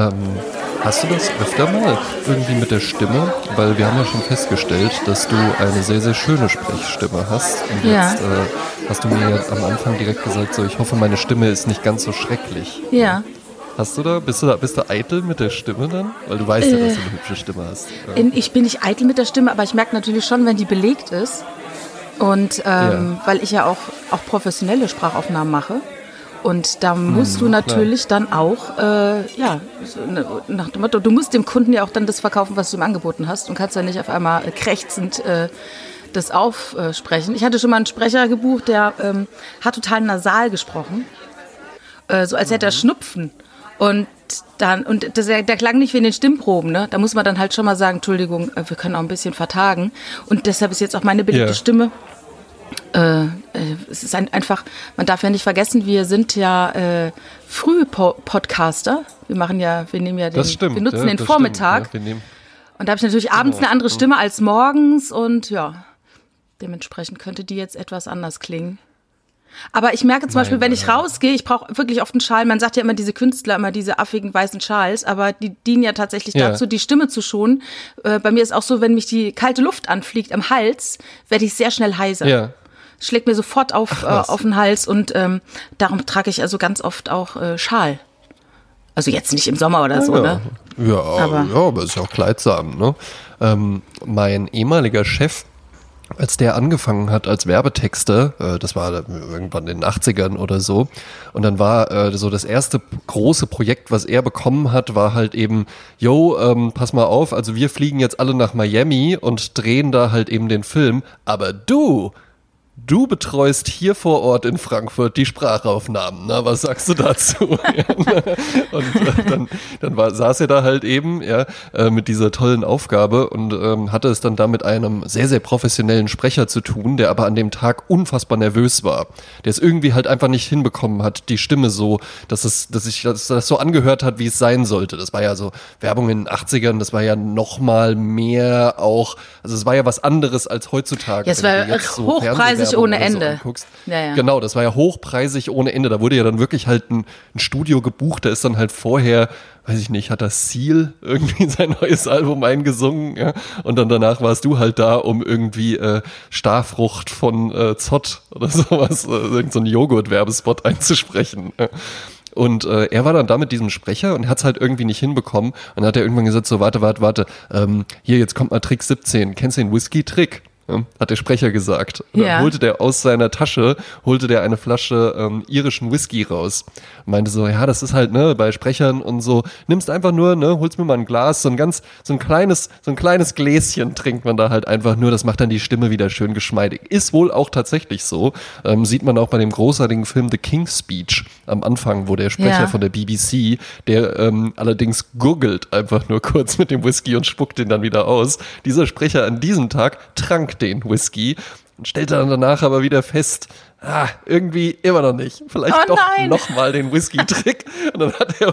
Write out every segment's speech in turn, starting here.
Ähm, hast du das öfter mal irgendwie mit der Stimme? Weil wir haben ja schon festgestellt, dass du eine sehr, sehr schöne Sprechstimme hast. Und Ja. jetzt äh, hast du mir ja am Anfang direkt gesagt, so ich hoffe, meine Stimme ist nicht ganz so schrecklich. Ja. Hast du da, bist du da, bist du eitel mit der Stimme dann? Weil du weißt ja, dass du eine hübsche Stimme hast. Ja. Ich bin nicht eitel mit der Stimme, aber ich merke natürlich schon, wenn die belegt ist. Und ähm, weil ich ja auch, auch professionelle Sprachaufnahmen mache. Und da musst du natürlich dann auch, äh, ja, nach dem Motto, du musst dem Kunden ja auch dann das verkaufen, was du ihm angeboten hast und kannst ja nicht auf einmal krächzend äh, das aufsprechen. Ich hatte schon mal einen Sprecher gebucht, der ähm, hat total nasal gesprochen, äh, so als hätte er Schnupfen. Und dann, und das, der klang nicht wie in den Stimmproben, ne? Da muss man dann halt schon mal sagen, Entschuldigung, äh, wir können auch ein bisschen vertagen. Und deshalb ist jetzt auch meine beliebte Ja. Stimme. Äh, äh, es ist ein, einfach, man darf ja nicht vergessen, wir sind ja äh, Früh-Podcaster. Wir machen ja, wir nehmen ja den, stimmt. wir nutzen ja, den Vormittag. Stimmt, ja. Nehmen, Und da habe ich natürlich abends Genau. eine andere Stimme als morgens und ja, dementsprechend könnte die jetzt etwas anders klingen. Aber ich merke zum Beispiel, wenn ich rausgehe, ich brauche wirklich oft einen Schal. Man sagt ja immer diese Künstler, immer diese affigen weißen Schals, aber die dienen ja tatsächlich Ja. dazu, die Stimme zu schonen. Äh, bei mir ist auch so, wenn mich die kalte Luft anfliegt am Hals, werde ich sehr schnell heiser. ja. Schlägt mir sofort auf, äh, auf den Hals und ähm, darum trage ich also ganz oft auch äh, Schal. Also jetzt nicht im Sommer oder so, ja. ne? Ja, Aber- ja, aber ist ja auch kleidsam. Ne? Ähm, mein ehemaliger Chef, als der angefangen hat als Werbetexter, äh, das war irgendwann in den 80ern oder so, und dann war äh, so das erste große Projekt, was er bekommen hat, war halt eben, yo, ähm, pass mal auf, also wir fliegen jetzt alle nach Miami und drehen da halt eben den Film, aber du, Du betreust hier vor Ort in Frankfurt die Sprachaufnahmen. Na, was sagst du dazu? und äh, dann, dann war, saß er da halt eben ja, äh, mit dieser tollen Aufgabe und ähm, hatte es dann da mit einem sehr, sehr professionellen Sprecher zu tun, der aber an dem Tag unfassbar nervös war. Der es irgendwie halt einfach nicht hinbekommen hat, die Stimme so, dass es, dass sich dass das so angehört hat, wie es sein sollte. Das war ja so Werbung in den 80ern, das war ja noch mal mehr auch, also es war ja was anderes als heutzutage. Ja, es war du so Fernsehwerbung ohne so Ende. anguckst. Ja, ja. Genau, das war ja hochpreisig ohne Ende. Da wurde ja dann wirklich halt ein, ein Studio gebucht, da ist dann halt vorher, weiß ich nicht, hat das Seal irgendwie sein neues Album eingesungen, ja? Und dann danach warst du halt da, um irgendwie äh, Starfrucht von äh, Zott oder sowas, äh, irgend so Joghurt-Werbespot einzusprechen. Ja? Und äh, er war dann da mit diesem Sprecher und hat es halt irgendwie nicht hinbekommen. Und dann hat er irgendwann gesagt, so warte, warte, warte, ähm, hier, jetzt kommt mal Trick 17. Kennst du den Whisky-Trick? Hat der Sprecher gesagt. Und dann Ja. holte der aus seiner Tasche, holte der eine Flasche ähm, irischen Whisky raus. Und meinte so, ja, das ist halt, ne, bei Sprechern und so, nimmst einfach nur, ne, holst mir mal ein Glas, so ein ganz, so ein kleines, so ein kleines Gläschen trinkt man da halt einfach nur, das macht dann die Stimme wieder schön geschmeidig. Ist wohl auch tatsächlich so. Ähm, sieht man auch bei dem großartigen Film The King's Speech am Anfang, wo der Sprecher Ja. von der BBC, der ähm, allerdings gurgelt einfach nur kurz mit dem Whisky und spuckt den dann wieder aus. Dieser Sprecher an diesem Tag trank den Whisky und stellte dann danach aber wieder fest, ah, irgendwie immer noch nicht. Vielleicht Oh doch nochmal den Whisky-Trick. Und dann hat er,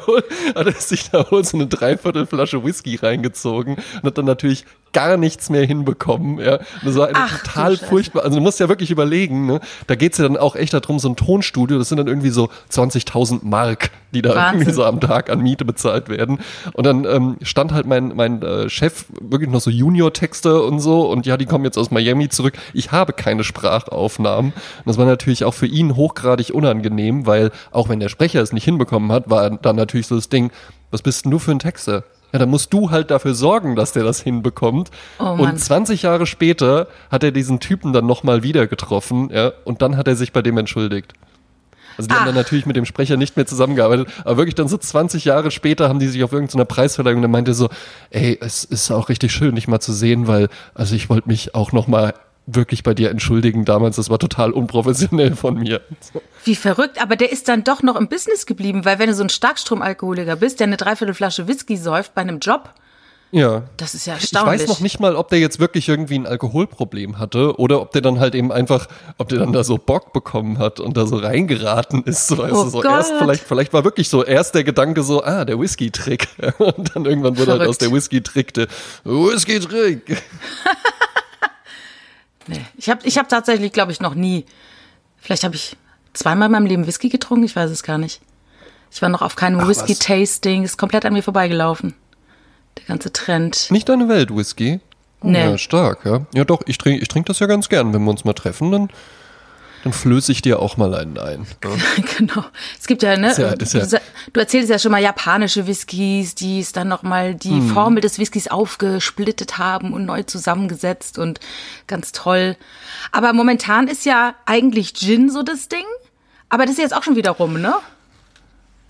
hat er sich da wohl so eine Dreiviertelflasche Whisky reingezogen und hat dann natürlich gar nichts mehr hinbekommen. Ja. Das war eine Ach, total furchtbar. Also du musst ja wirklich überlegen, ne? da geht's ja dann auch echt darum, so ein Tonstudio, das sind dann irgendwie so 20.000 Mark, die da Wahnsinn. irgendwie so am Tag an Miete bezahlt werden. Und dann ähm, stand halt mein, mein äh, Chef wirklich noch so Junior-Texte und so und ja, die kommen jetzt aus Miami zurück. Ich habe keine Sprachaufnahmen. Und das war natürlich auch für ihn hochgradig unangenehm, weil auch wenn der Sprecher es nicht hinbekommen hat, war dann natürlich so das Ding, was bist denn du für ein Texter? Ja, dann musst du halt dafür sorgen, dass der das hinbekommt. Oh und 20 Jahre später hat er diesen Typen dann nochmal wieder getroffen, ja, und dann hat er sich bei dem entschuldigt. Also die haben Ach. dann natürlich mit dem Sprecher nicht mehr zusammengearbeitet, aber wirklich dann so 20 Jahre später haben die sich auf irgendeiner Preisverleihung dann meinte er so, ey, es ist auch richtig schön, dich mal zu sehen, weil, also ich wollte mich auch nochmal wirklich bei dir entschuldigen damals, das war total unprofessionell von mir. Wie verrückt, aber der ist dann doch noch im Business geblieben, weil wenn du so ein Starkstromalkoholiker bist, der eine Dreiviertelflasche Whisky säuft bei einem Job, Ja. das ist ja Ich erstaunlich. weiß noch nicht mal, ob der jetzt wirklich irgendwie ein Alkoholproblem hatte oder ob der dann halt eben einfach, ob der dann da so Bock bekommen hat und da so reingeraten ist. So, weißt Oh du, so Gott. erst vielleicht, vielleicht war wirklich so erst der Gedanke so, ah, der Whisky-Trick. Und dann irgendwann wurde halt Verrückt. aus der Whisky-Trick der Whisky-Trick. Nee. Ich habe ich hab tatsächlich, glaube ich, noch nie, vielleicht habe ich zweimal in meinem Leben Whisky getrunken, ich weiß es gar nicht. Ich war noch auf keinem Whisky-Tasting, ist komplett an mir vorbeigelaufen. Der ganze Trend. Nicht deine Welt, Whisky? Nee. Ja, stark, ja. Ja, doch, ich trinke ich trink das ja ganz gern. Wenn wir uns mal treffen, dann, dann flöße ich dir auch mal einen ein. Ja. genau. Es gibt ja, ne? Ist ja- ist ja- du, du erzählst ja schon mal japanische Whiskys, die es dann nochmal die Hm. Formel des Whiskys aufgesplittet haben und neu zusammengesetzt und ganz toll. Aber momentan ist ja eigentlich Gin so das Ding. Aber das ist jetzt auch schon wieder rum, ne?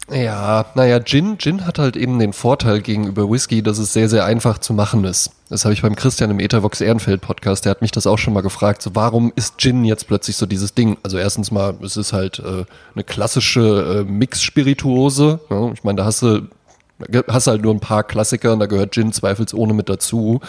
Ja, naja, Gin, Gin hat halt eben den Vorteil gegenüber Whisky, dass es sehr, sehr einfach zu machen ist. Das habe ich beim Christian im Ethervox Ehrenfeld Podcast, der hat mich das auch schon mal gefragt, so warum ist Gin jetzt plötzlich so dieses Ding? Also erstens mal, es ist halt äh, eine klassische äh, Mix-Spirituose. Ja, ich meine, da hast du hast halt nur ein paar Klassiker und da gehört Gin zweifelsohne mit dazu.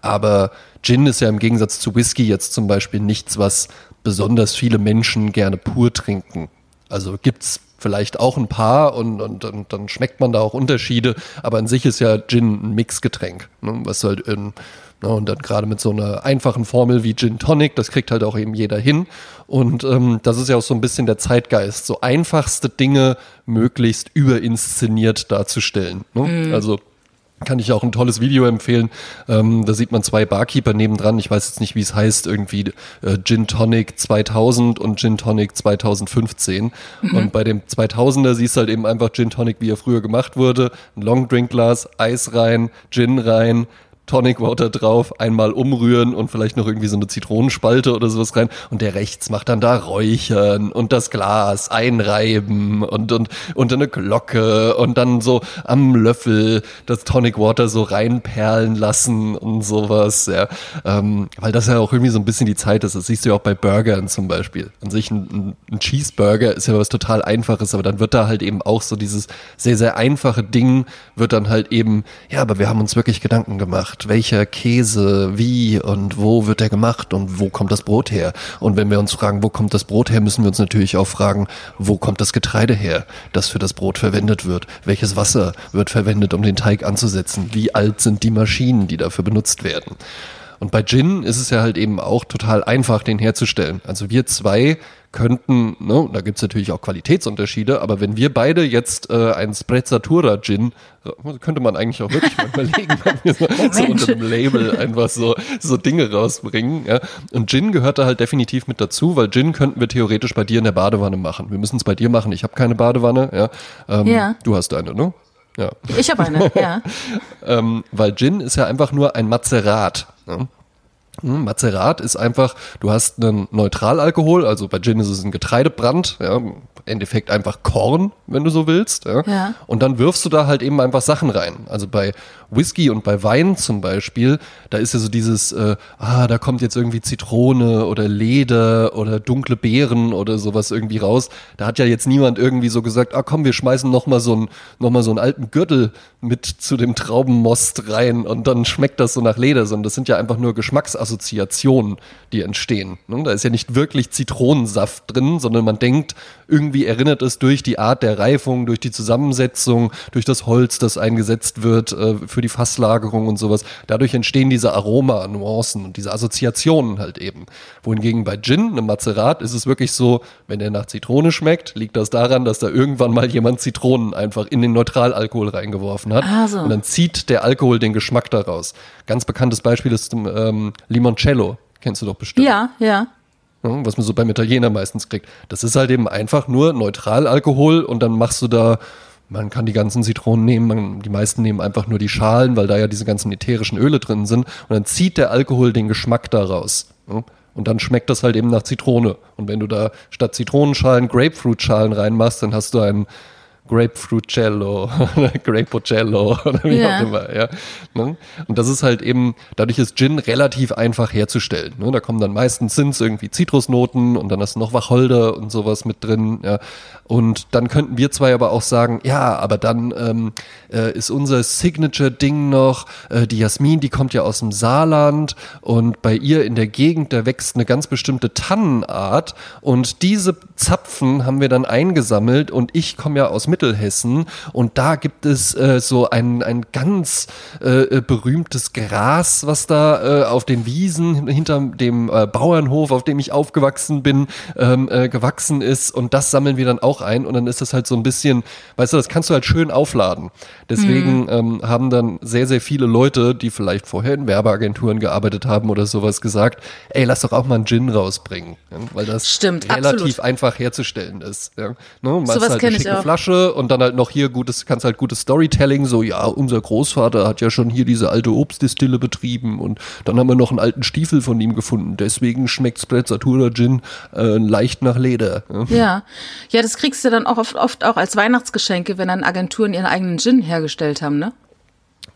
Aber Gin ist ja im Gegensatz zu Whisky jetzt zum Beispiel nichts, was besonders viele Menschen gerne pur trinken. Also gibt's vielleicht auch ein paar und, und, und dann schmeckt man da auch Unterschiede, aber an sich ist ja Gin ein Mixgetränk, ne, was halt in, ne, und dann gerade mit so einer einfachen Formel wie Gin Tonic, das kriegt halt auch eben jeder hin und ähm, das ist ja auch so ein bisschen der Zeitgeist, so einfachste Dinge möglichst überinszeniert darzustellen. Ne? Also kann ich auch ein tolles Video empfehlen. Ähm, da sieht man zwei Barkeeper nebendran. Ich weiß jetzt nicht, wie es heißt, irgendwie äh, Gin Tonic 2000 und Gin Tonic 2015. Und bei dem 2000er siehst du halt eben einfach Gin Tonic, wie er früher gemacht wurde. Ein Long Drink Glas, Eis rein, Gin rein, Tonic Water drauf, einmal umrühren und vielleicht noch irgendwie so eine Zitronenspalte oder sowas rein. Und der rechts macht dann da Räuchern und das Glas einreiben und, und, und eine Glocke und dann so am Löffel das Tonic Water so reinperlen lassen und sowas, ja. Ähm, weil das ja auch irgendwie so ein bisschen die Zeit ist. Das siehst du ja auch bei Burgern zum Beispiel. An sich ein, ein, ein Cheeseburger ist ja was total Einfaches, aber dann wird da halt eben auch so dieses sehr, sehr einfache Ding wird dann halt eben, ja, aber wir haben uns wirklich Gedanken gemacht welcher Käse, wie und wo wird der gemacht und wo kommt das Brot her? Und wenn wir uns fragen, wo kommt das Brot her, müssen wir uns natürlich auch fragen, wo kommt das Getreide her, das für das Brot verwendet wird? Welches Wasser wird verwendet, um den Teig anzusetzen? Wie alt sind die Maschinen, die dafür benutzt werden? Und bei Gin ist es ja halt eben auch total einfach, den herzustellen. Also wir zwei könnten, ne, da gibt's natürlich auch Qualitätsunterschiede, aber wenn wir beide jetzt äh, einen Sprezzatura Gin, äh, könnte man eigentlich auch wirklich mal überlegen, ob wir so, so unter dem Label einfach so, so Dinge rausbringen. Ja. Und Gin gehört da halt definitiv mit dazu, weil Gin könnten wir theoretisch bei dir in der Badewanne machen. Wir müssen es bei dir machen. Ich habe keine Badewanne. Ja. Ähm, Ja. Du hast eine, ne? Ja. Ich habe eine, ja. Ähm, weil Gin ist ja einfach nur ein Mazerat. Ne? Hm, Mazerat ist einfach, du hast einen Neutralalkohol, also bei Gin ist es ein Getreidebrand, ja, im Endeffekt einfach Korn, wenn du so willst. Ja. Ja. Und dann wirfst du da halt eben einfach Sachen rein. Also bei Whisky und bei Wein zum Beispiel, da ist ja so dieses, äh, ah, da kommt jetzt irgendwie Zitrone oder Leder oder dunkle Beeren oder sowas irgendwie raus. Da hat ja jetzt niemand irgendwie so gesagt, ah komm, wir schmeißen noch mal so einen, noch mal so einen alten Gürtel mit zu dem Traubenmost rein und dann schmeckt das so nach Leder, sondern das sind ja einfach nur Geschmacksassoziationen, die entstehen. Ne? Da ist ja nicht wirklich Zitronensaft drin, sondern man denkt, irgendwie erinnert es durch die Art der Reifung, durch die Zusammensetzung, durch das Holz, das eingesetzt wird äh, für die Fasslagerung und sowas. Dadurch entstehen diese Aroma, Nuancen und diese Assoziationen halt eben. Wohingegen bei Gin, einem Mazerat, ist es wirklich so, wenn der nach Zitrone schmeckt, liegt das daran, dass da irgendwann mal jemand Zitronen einfach in den Neutralalkohol reingeworfen hat. Ah, so. Und dann zieht der Alkohol den Geschmack daraus. Ganz bekanntes Beispiel ist ähm, Limoncello. Kennst du doch bestimmt. Ja, ja. Was man so beim Italiener meistens kriegt. Das ist halt eben einfach nur Neutralalkohol und dann machst du da, man kann die ganzen Zitronen nehmen, man, die meisten nehmen einfach nur die Schalen, weil da ja diese ganzen ätherischen Öle drin sind und dann zieht der Alkohol den Geschmack daraus. Und dann schmeckt das halt eben nach Zitrone. Und wenn du da statt Zitronenschalen Grapefruitschalen reinmachst, dann hast du einen Grapefruitcello oder Grapocello oder wie Ja. auch immer, ja. Ne? Und das ist halt eben, dadurch ist Gin relativ einfach herzustellen. Ne? Da kommen dann meistens sind's irgendwie Zitrusnoten und dann hast du noch Wacholder und sowas mit drin, ja. Und dann könnten wir zwei aber auch sagen, ja, aber dann ähm, äh, ist unser Signature-Ding noch, äh, die Jasmin, die kommt ja aus dem Saarland und bei ihr in der Gegend, da wächst eine ganz bestimmte Tannenart und diese Zapfen haben wir dann eingesammelt und ich komme ja aus Mittelhessen und da gibt es äh, so ein, ein ganz äh, äh berühmtes Gras, was da äh, auf den Wiesen hinter dem äh, Bauernhof, auf dem ich aufgewachsen bin, ähm, äh, gewachsen ist und das sammeln wir dann auch ein und dann ist das halt so ein bisschen, weißt du, das kannst du halt schön aufladen. Deswegen mhm. ähm, haben dann sehr, sehr viele Leute, die vielleicht vorher in Werbeagenturen gearbeitet haben oder sowas gesagt, ey, lass doch auch mal einen Gin rausbringen, ja, weil das Stimmt, relativ absolut. einfach herzustellen ist. Ja. Ne, so was halt eine schicke Flasche und dann halt noch hier gutes, kannst halt gutes Storytelling, so ja, unser Großvater hat ja schon hier diese alte Obstdistille betrieben und dann haben wir noch einen alten Stiefel von ihm gefunden, deswegen schmeckt Sprezzatura Gin äh, leicht nach Leder. Ja. ja. ja, das kriegst du dann auch oft, oft auch als Weihnachtsgeschenke, wenn dann Agenturen ihren eigenen Gin hergestellt haben, ne?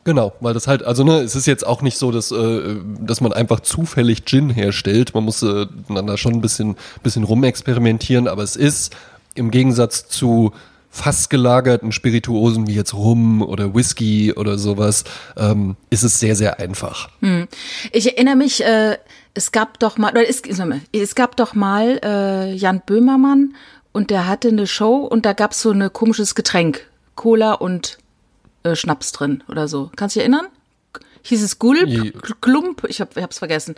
Genau, weil das halt, also ne, es ist jetzt auch nicht so, dass, äh, dass man einfach zufällig Gin herstellt. Man muss äh, dann da schon ein bisschen, bisschen rumexperimentieren, aber es ist im Gegensatz zu fast gelagerten Spirituosen wie jetzt Rum oder Whisky oder sowas, ähm, ist es sehr, sehr einfach. Hm. Ich erinnere mich, äh, es gab doch mal, oder es, es gab doch mal äh, Jan Böhmermann und der hatte eine Show und da gab es so ein komisches Getränk. Cola und äh, Schnaps drin oder so. Kannst du dich erinnern? Hieß es Gulp, Klump, ich, hab, ich hab's vergessen.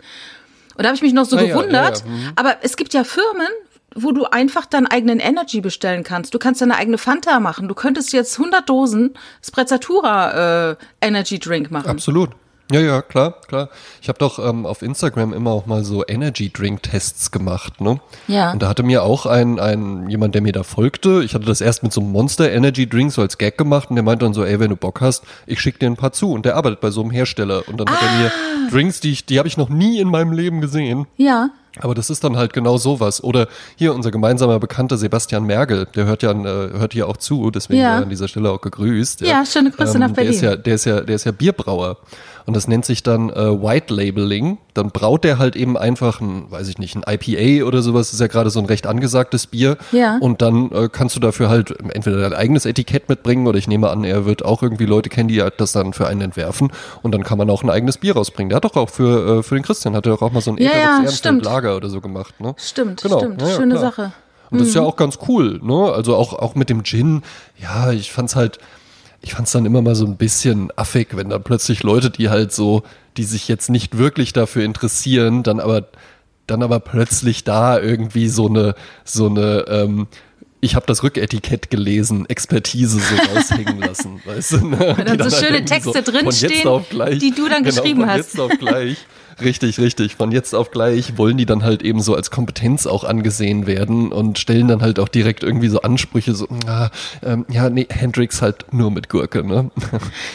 Und da habe ich mich noch so Na gewundert. Ja, ja, ja. Mhm. Aber es gibt ja Firmen, wo du einfach deinen eigenen Energy bestellen kannst. Du kannst deine eigene Fanta machen. Du könntest jetzt 100 Dosen Sprezzatura äh, Energy Drink machen. Absolut. Ja, ja, klar, klar. Ich habe doch ähm, auf Instagram immer auch mal so Energy Drink Tests gemacht, ne? Ja. Und da hatte mir auch ein, ein jemand, der mir da folgte. Ich hatte das erst mit so einem Monster Energy Drink so als Gag gemacht und der meinte dann so, ey, wenn du Bock hast, ich schick dir ein paar zu. Und der arbeitet bei so einem Hersteller und dann ah. hat er mir ah. Drinks, die ich, die habe ich noch nie in meinem Leben gesehen. Ja. Aber das ist dann halt genau sowas. Oder hier unser gemeinsamer Bekannter Sebastian Mergel, der hört ja äh, hört hier auch zu, deswegen ja. an dieser Stelle auch gegrüßt. Ja, ja schöne Grüße ähm, nach Berlin. Der ist ja, der ist ja, der ist ja Bierbrauer. Und das nennt sich dann äh, White Labeling. Dann braut der halt eben einfach ein, weiß ich nicht, ein IPA oder sowas. Das ist ja gerade so ein recht angesagtes Bier. Ja. Und dann äh, kannst du dafür halt entweder dein eigenes Etikett mitbringen oder ich nehme an, er wird auch irgendwie Leute kennen, die das dann für einen entwerfen. Und dann kann man auch ein eigenes Bier rausbringen. Der hat doch auch für, äh, für den Christian, hat er doch auch mal so ein ja, ja, Lager oder so gemacht. Ne? Stimmt, genau. stimmt. Ja, Schöne klar. Sache. Und das ist ja mhm. auch ganz cool, ne? Also auch, auch mit dem Gin, ja, ich fand's halt, ich fand's dann immer mal so ein bisschen affig, wenn dann plötzlich Leute, die halt so, die sich jetzt nicht wirklich dafür interessieren, dann aber, dann aber plötzlich da irgendwie so eine, so eine, ähm, ich habe das Rücketikett gelesen, Expertise so raushängen lassen, weißt du? Ne? Und dann so schöne halt Texte so, drinstehen, die du dann genau, geschrieben von hast. Jetzt auf gleich Richtig, richtig. Von jetzt auf gleich wollen die dann halt eben so als Kompetenz auch angesehen werden und stellen dann halt auch direkt irgendwie so Ansprüche, so, ah, ähm, ja, nee, Hendrix halt nur mit Gurke, ne?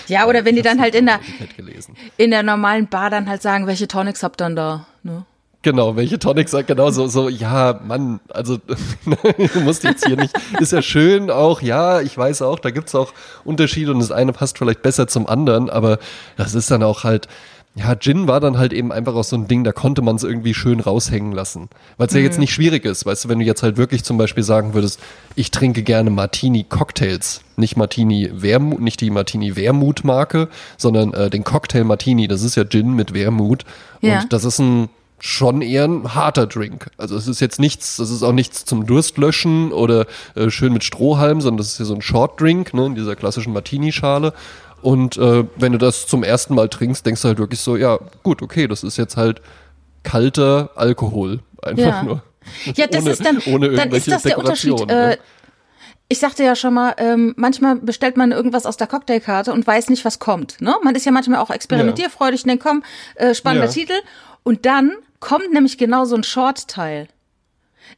Ja, oder wenn die dann halt in der, in der normalen Bar dann halt sagen, welche Tonics habt ihr dann da, ne? Genau, welche Tonics sagt genau so, so, ja, Mann, also du musst jetzt hier nicht, ist ja schön auch, ja, ich weiß auch, da gibt's auch Unterschiede und das eine passt vielleicht besser zum anderen, aber das ist dann auch halt, ja, Gin war dann halt eben einfach auch so ein Ding, da konnte man es irgendwie schön raushängen lassen. Weil es mhm. ja jetzt mhm. nicht schwierig ist, weißt du, wenn du jetzt halt wirklich zum Beispiel sagen würdest, ich trinke gerne Martini-Cocktails, nicht Martini Wermut, nicht die Martini Wermut-Marke, sondern äh, den Cocktail Martini, das ist ja Gin mit Wermut. Ja. Und das ist ein schon eher ein harter Drink. Also es ist jetzt nichts, das ist auch nichts zum Durstlöschen oder äh, schön mit Strohhalm, sondern das ist ja so ein Short Drink, ne, in dieser klassischen Martini-Schale. Und äh, wenn du das zum ersten Mal trinkst, denkst du halt wirklich so, ja, gut, okay, das ist jetzt halt kalter Alkohol. Einfach ja. nur. Ja, das ohne, ist dann, ohne dann ist das der Unterschied. Äh, ich sagte ja schon mal, ähm, manchmal bestellt man irgendwas aus der Cocktailkarte und weiß nicht, was kommt. Ne? Man ist ja manchmal auch experimentierfreudig und denkt, komm, äh, spannender ja. Titel. Und dann kommt nämlich genau so ein Short-Teil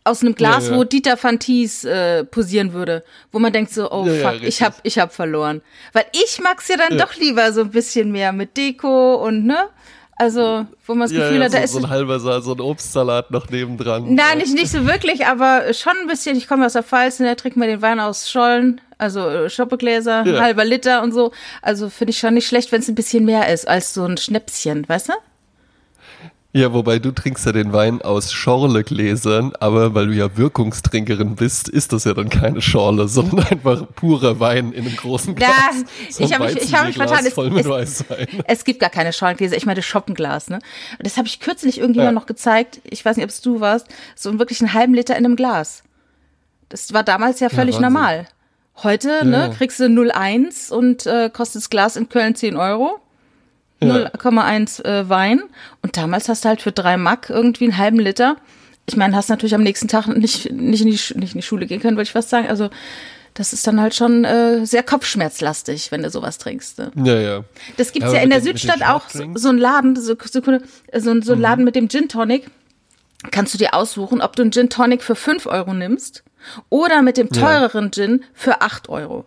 aus einem Glas, ja, ja. wo Dieter Fantis äh, posieren würde, wo man denkt so, oh ja, fuck, ich hab, ich hab verloren. Weil ich mag's ja dann doch lieber so ein bisschen mehr mit Deko und ne? Also, wo man das Gefühl hat, so, da ist so ein halber Saal, so ein Obstsalat noch nebendran. Nein, nicht, nicht so wirklich, aber schon ein bisschen. Ich komme aus der Pfalz, ne, trinken wir den Wein aus Schollen, also äh, Schoppegläser, halber Liter und so. Also finde ich schon nicht schlecht, wenn es ein bisschen mehr ist als so ein Schnäpschen, weißt du? Ja, wobei du trinkst ja den Wein aus Schorle-Gläsern, aber weil du ja Wirkungstrinkerin bist, ist das ja dann keine Schorle, sondern einfach purer Wein in einem großen Glas. So ich habe mich, ich hab mich vertan. Es, es, es, gibt gar keine Schorlengläser, ich meine Schoppenglas. Ne? Das habe ich kürzlich irgendjemand ja. noch gezeigt, ich weiß nicht, ob es du warst, so wirklich einen halben Liter in einem Glas. Das war damals ja völlig ja, normal. Heute Ja, ne, kriegst du 0,1 und äh, kostet das Glas in Köln 10 Euro. 0,1 äh, Wein. Und damals hast du halt für drei Mack irgendwie einen halben Liter. Ich meine, hast natürlich am nächsten Tag nicht, nicht, in, die, Sch- nicht in die Schule gehen können, wollte ich fast sagen. Also das ist dann halt schon äh, sehr kopfschmerzlastig, wenn du sowas trinkst. Ne? Ja, ja. Das gibt's Ja, ja, aber in der den- Südstadt auch so, so einen Laden, so, Sekunde, so, ein- so ein Laden mit dem Gin Tonic. Kannst du dir aussuchen, ob du einen Gin Tonic für 5 Euro nimmst oder mit dem teureren Gin für 8 Euro.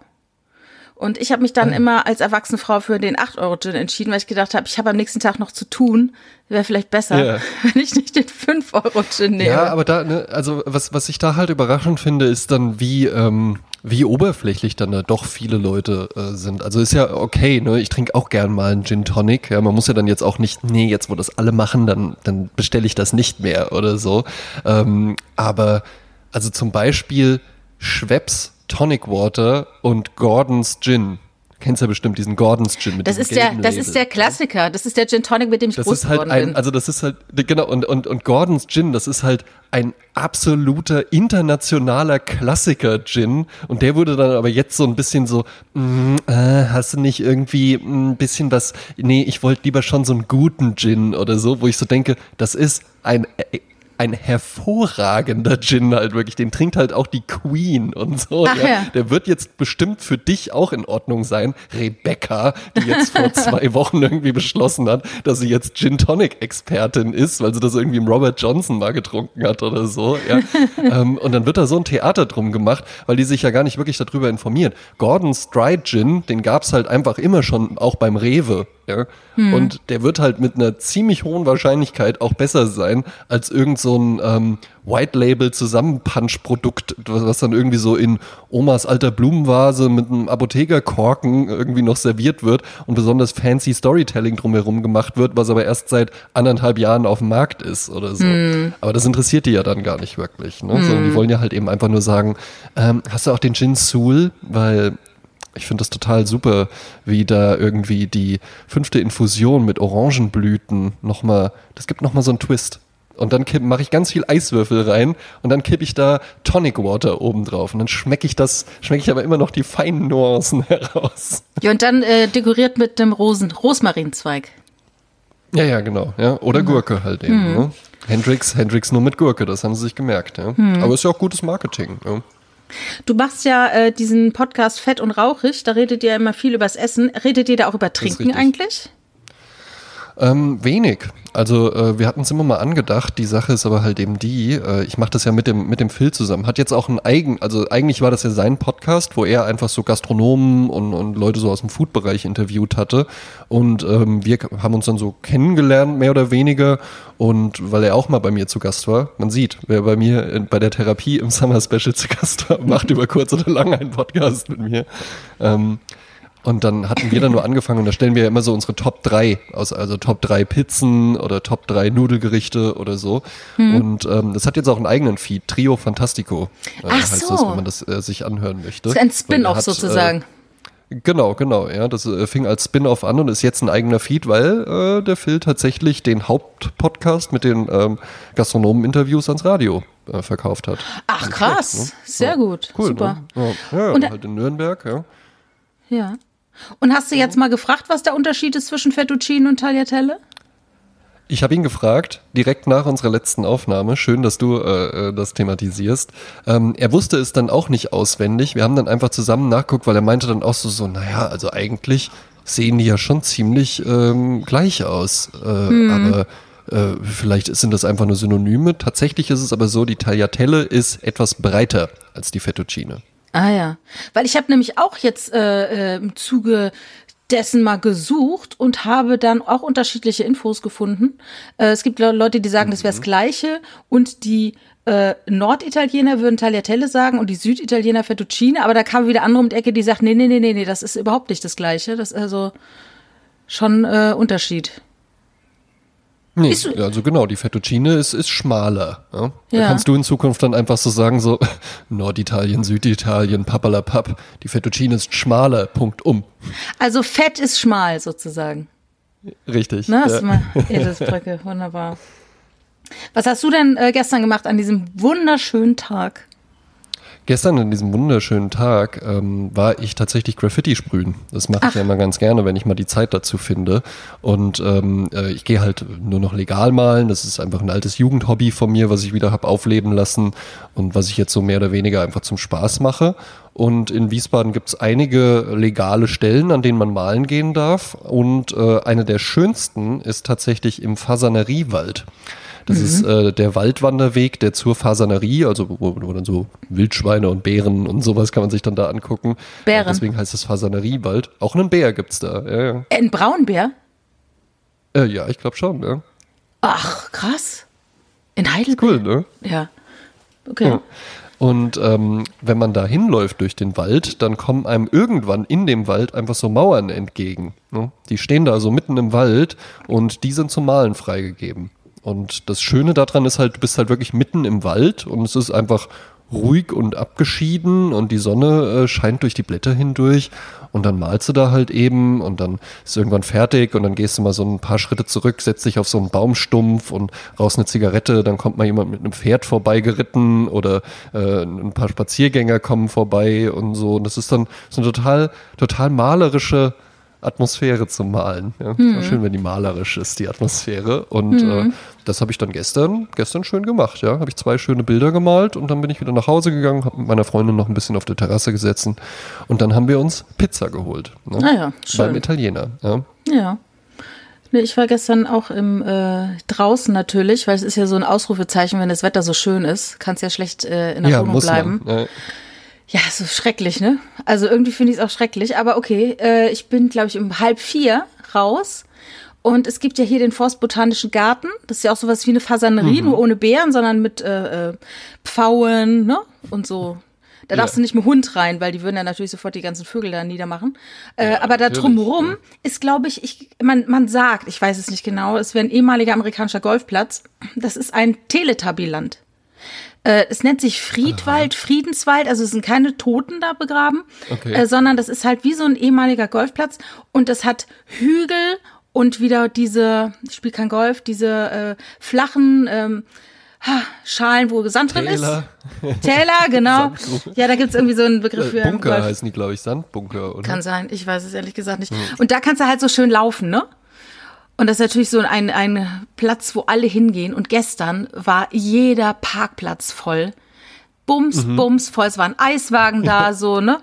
Und ich habe mich dann immer als erwachsene Frau für den 8-Euro-Gin entschieden, weil ich gedacht habe, ich habe am nächsten Tag noch zu tun. Wäre vielleicht besser, Ja. wenn ich nicht den 5-Euro-Gin nehme. Ja, aber da, ne, also was, was ich da halt überraschend finde, ist dann, wie, ähm, wie oberflächlich dann da doch viele Leute äh, sind. Also ist ja okay, ne? Ich trinke auch gern mal einen Gin Tonic. Ja, man muss ja dann jetzt auch nicht, nee, jetzt wo das alle machen, dann, dann bestelle ich das nicht mehr oder so. Ähm, aber also zum Beispiel Schweppes Tonic Water und Gordon's Gin. Du kennst ja bestimmt diesen Gordon's Gin mit das ist der, das Label. ist der Klassiker. Das ist der Gin Tonic, mit dem ich Das groß ist halt ein, bin. also das ist halt, genau, und, und, und Gordons Gin, das ist halt ein absoluter internationaler Klassiker-Gin. Und der wurde dann aber jetzt so ein bisschen so, mm, äh, hast du nicht irgendwie ein bisschen was, nee, ich wollte lieber schon so einen guten Gin oder so, wo ich so denke, das ist ein, äh, ein hervorragender Gin halt wirklich. Den trinkt halt auch die Queen und so. Ach ja. Der wird jetzt bestimmt für dich auch in Ordnung sein. Rebecca, die jetzt vor zwei Wochen irgendwie beschlossen hat, dass sie jetzt Gin Tonic Expertin ist, weil sie das irgendwie im Robert Johnson mal getrunken hat oder so. Ja. ähm, und dann wird da so ein Theater drum gemacht, weil die sich ja gar nicht wirklich darüber informieren. Gordon's Dry Gin, den gab's halt einfach immer schon auch beim Rewe. Ja? Und der wird halt mit einer ziemlich hohen Wahrscheinlichkeit auch besser sein als irgend so ein ähm, White Label Zusammenpunch-Produkt, was, was dann irgendwie so in Omas alter Blumenvase mit einem Apothekerkorken irgendwie noch serviert wird und besonders fancy Storytelling drumherum gemacht wird, was aber erst seit anderthalb Jahren auf dem Markt ist oder so. Aber das interessiert die ja dann gar nicht wirklich. Ne? Sondern die wollen ja halt eben einfach nur sagen, ähm, hast du auch den Gin Soul? Weil ich finde das total super, wie da irgendwie die fünfte Infusion mit Orangenblüten nochmal, das gibt nochmal so einen Twist. Und dann mache ich ganz viel Eiswürfel rein und dann kippe ich da Tonic Water oben drauf. Und dann schmecke ich das, schmecke ich aber immer noch die feinen Nuancen heraus. Ja, und dann äh, dekoriert mit dem Rosen, Rosmarinzweig. Ja, ja, genau. Ja. Oder Gurke halt eben. Ne? Hendrix, Hendrix nur mit Gurke, das haben sie sich gemerkt. Ja. Aber ist ja auch gutes Marketing. Ja. Du machst ja äh, diesen Podcast Fett und Rauchig, da redet ihr immer viel übers Essen. Redet ihr da auch über Trinken eigentlich? Ähm, wenig. Also äh, wir hatten es immer mal angedacht. Die Sache ist aber halt eben die, äh, ich mache das ja mit dem, mit dem Phil zusammen. Hat jetzt auch ein eigen, also eigentlich war das ja sein Podcast, wo er einfach so Gastronomen und, und Leute so aus dem Food-Bereich interviewt hatte. Und ähm, wir haben uns dann so kennengelernt, mehr oder weniger. Und weil er auch mal bei mir zu Gast war, man sieht, wer bei mir in, bei der Therapie im Summer Special zu Gast war, macht über kurz oder lang einen Podcast mit mir. Ähm, und dann hatten wir dann nur angefangen und da stellen wir ja immer so unsere Top 3 aus, also Top 3 Pizzen oder Top 3 Nudelgerichte oder so. Hm. Und ähm, das hat jetzt auch einen eigenen Feed, Trio Fantastico äh, Ach heißt so. das, wenn man das äh, sich anhören möchte. Das ist ein Spin-off hat, sozusagen. Äh, genau, genau, ja. Das äh, fing als Spin-off an und ist jetzt ein eigener Feed, weil äh, der Phil tatsächlich den Hauptpodcast mit den ähm, Gastronomen-Interviews ans Radio äh, verkauft hat. Ach krass, sehr gut, Cool, super. Ne? Ja, ja, Und- halt in Nürnberg, ja. Ja. Und hast du jetzt mal gefragt, was der Unterschied ist zwischen Fettuccine und Tagliatelle? Ich habe ihn gefragt, direkt nach unserer letzten Aufnahme, schön, dass du äh, äh, das thematisierst. Ähm, er wusste es dann auch nicht auswendig. Wir haben dann einfach zusammen nachguckt, weil er meinte dann auch so, so naja, also eigentlich sehen die ja schon ziemlich ähm, gleich aus. Äh, Aber äh, vielleicht sind das einfach nur Synonyme. Tatsächlich ist es aber so, die Tagliatelle ist etwas breiter als die Fettuccine. Ah ja, weil ich habe nämlich auch jetzt äh, äh, im Zuge dessen mal gesucht und habe dann auch unterschiedliche Infos gefunden. Äh, es gibt Le- Leute, die sagen, das wäre das Gleiche und die äh, Norditaliener würden Tagliatelle sagen und die Süditaliener Fettuccine, aber da kam wieder andere um die Ecke, die sagten, nee, nee, nee, nee, nee, das ist überhaupt nicht das Gleiche. Das ist also schon äh, Unterschied. Nee, also genau, die Fettuccine ist, ist schmaler. Ja? Da Ja. kannst du in Zukunft dann einfach so sagen, so Norditalien, Süditalien, papalapap, die Fettuccine ist schmaler, Punkt um. Also Fett ist schmal sozusagen. Richtig. Ne, hast ja. du mal Eselsbrücke, wunderbar. Was hast du denn äh, gestern gemacht an diesem wunderschönen Tag? Gestern an diesem wunderschönen Tag ähm, war ich tatsächlich Graffiti sprühen. Das mache ich ja immer ganz gerne, wenn ich mal die Zeit dazu finde. Und ähm, äh, ich gehe halt nur noch legal malen. Das ist einfach ein altes Jugendhobby von mir, was ich wieder habe aufleben lassen und was ich jetzt so mehr oder weniger einfach zum Spaß mache. Und in Wiesbaden gibt es einige legale Stellen, an denen man malen gehen darf. Und äh, eine der schönsten ist tatsächlich im Fasaneriewald. Das mhm. ist äh, der Waldwanderweg, der zur Fasanerie, also wo, wo, dann so Wildschweine und Bären und sowas kann man sich dann da angucken. Bären. deswegen heißt es Fasaneriewald. Auch einen Bär gibt's da. Ja, ja. Ein Braunbär? Äh, ja, ich glaube schon, ja. Ach, krass. In Heidelberg? Cool, ne? Ja. Okay. Ja. Und ähm, wenn man da hinläuft durch den Wald, dann kommen einem irgendwann in dem Wald einfach so Mauern entgegen. Ne? Die stehen da so mitten im Wald und die sind zum Malen freigegeben. Und das Schöne daran ist halt, du bist halt wirklich mitten im Wald und es ist einfach ruhig und abgeschieden und die Sonne äh, scheint durch die Blätter hindurch und dann malst du da halt eben und dann ist irgendwann fertig und dann gehst du mal so ein paar Schritte zurück, setzt dich auf so einen Baumstumpf und raus eine Zigarette, dann kommt mal jemand mit einem Pferd vorbeigeritten oder äh, ein paar Spaziergänger kommen vorbei und so. Und das ist dann so eine total, total malerische Atmosphäre zu malen. Ja. Mhm. schön, wenn die malerisch ist, die Atmosphäre. Und mhm. äh, das habe ich dann gestern, gestern schön gemacht. Ja, habe ich zwei schöne Bilder gemalt und dann bin ich wieder nach Hause gegangen, habe mit meiner Freundin noch ein bisschen auf der Terrasse gesessen und dann haben wir uns Pizza geholt. Ne? Ah ja, schön. Beim Italiener. Ja. ja. Ich war gestern auch im äh, draußen natürlich, weil es ist ja so ein Ausrufezeichen, wenn das Wetter so schön ist, kannst ja schlecht äh, in der ja, Wohnung bleiben. Man, ja. Ja, so schrecklich, ne? Also irgendwie finde ich es auch schrecklich. Aber okay, äh, ich bin, glaube ich, um halb vier raus. Und es gibt ja hier den Forstbotanischen Garten. Das ist ja auch sowas wie eine Fasanerie, mhm. nur ohne Bären, sondern mit äh, äh, Pfauen, ne? Und so. Da darfst ja. du nicht mit Hund rein, weil die würden ja natürlich sofort die ganzen Vögel da niedermachen. Äh, ja, aber da drumherum ja. ist, glaube ich, ich, man, man sagt, ich weiß es nicht genau, es wäre ein ehemaliger amerikanischer Golfplatz. Das ist ein Teletabiland. Äh, es nennt sich Friedwald, Aha. Friedenswald, also es sind keine Toten da begraben, okay. äh, sondern das ist halt wie so ein ehemaliger Golfplatz und das hat Hügel und wieder diese, ich spiele kein Golf, diese äh, flachen ähm, Schalen, wo Sand drin ist. Täler, genau. ja, da gibt's irgendwie so einen Begriff für. Bunker heißen die, glaube ich, Sandbunker, oder? Kann sein, ich weiß es ehrlich gesagt nicht. Hm. Und da kannst du halt so schön laufen, ne? Und das ist natürlich so ein, ein Platz, wo alle hingehen. Und gestern war jeder Parkplatz voll. Bums, mhm. bums voll. Es waren Eiswagen da, so, ne?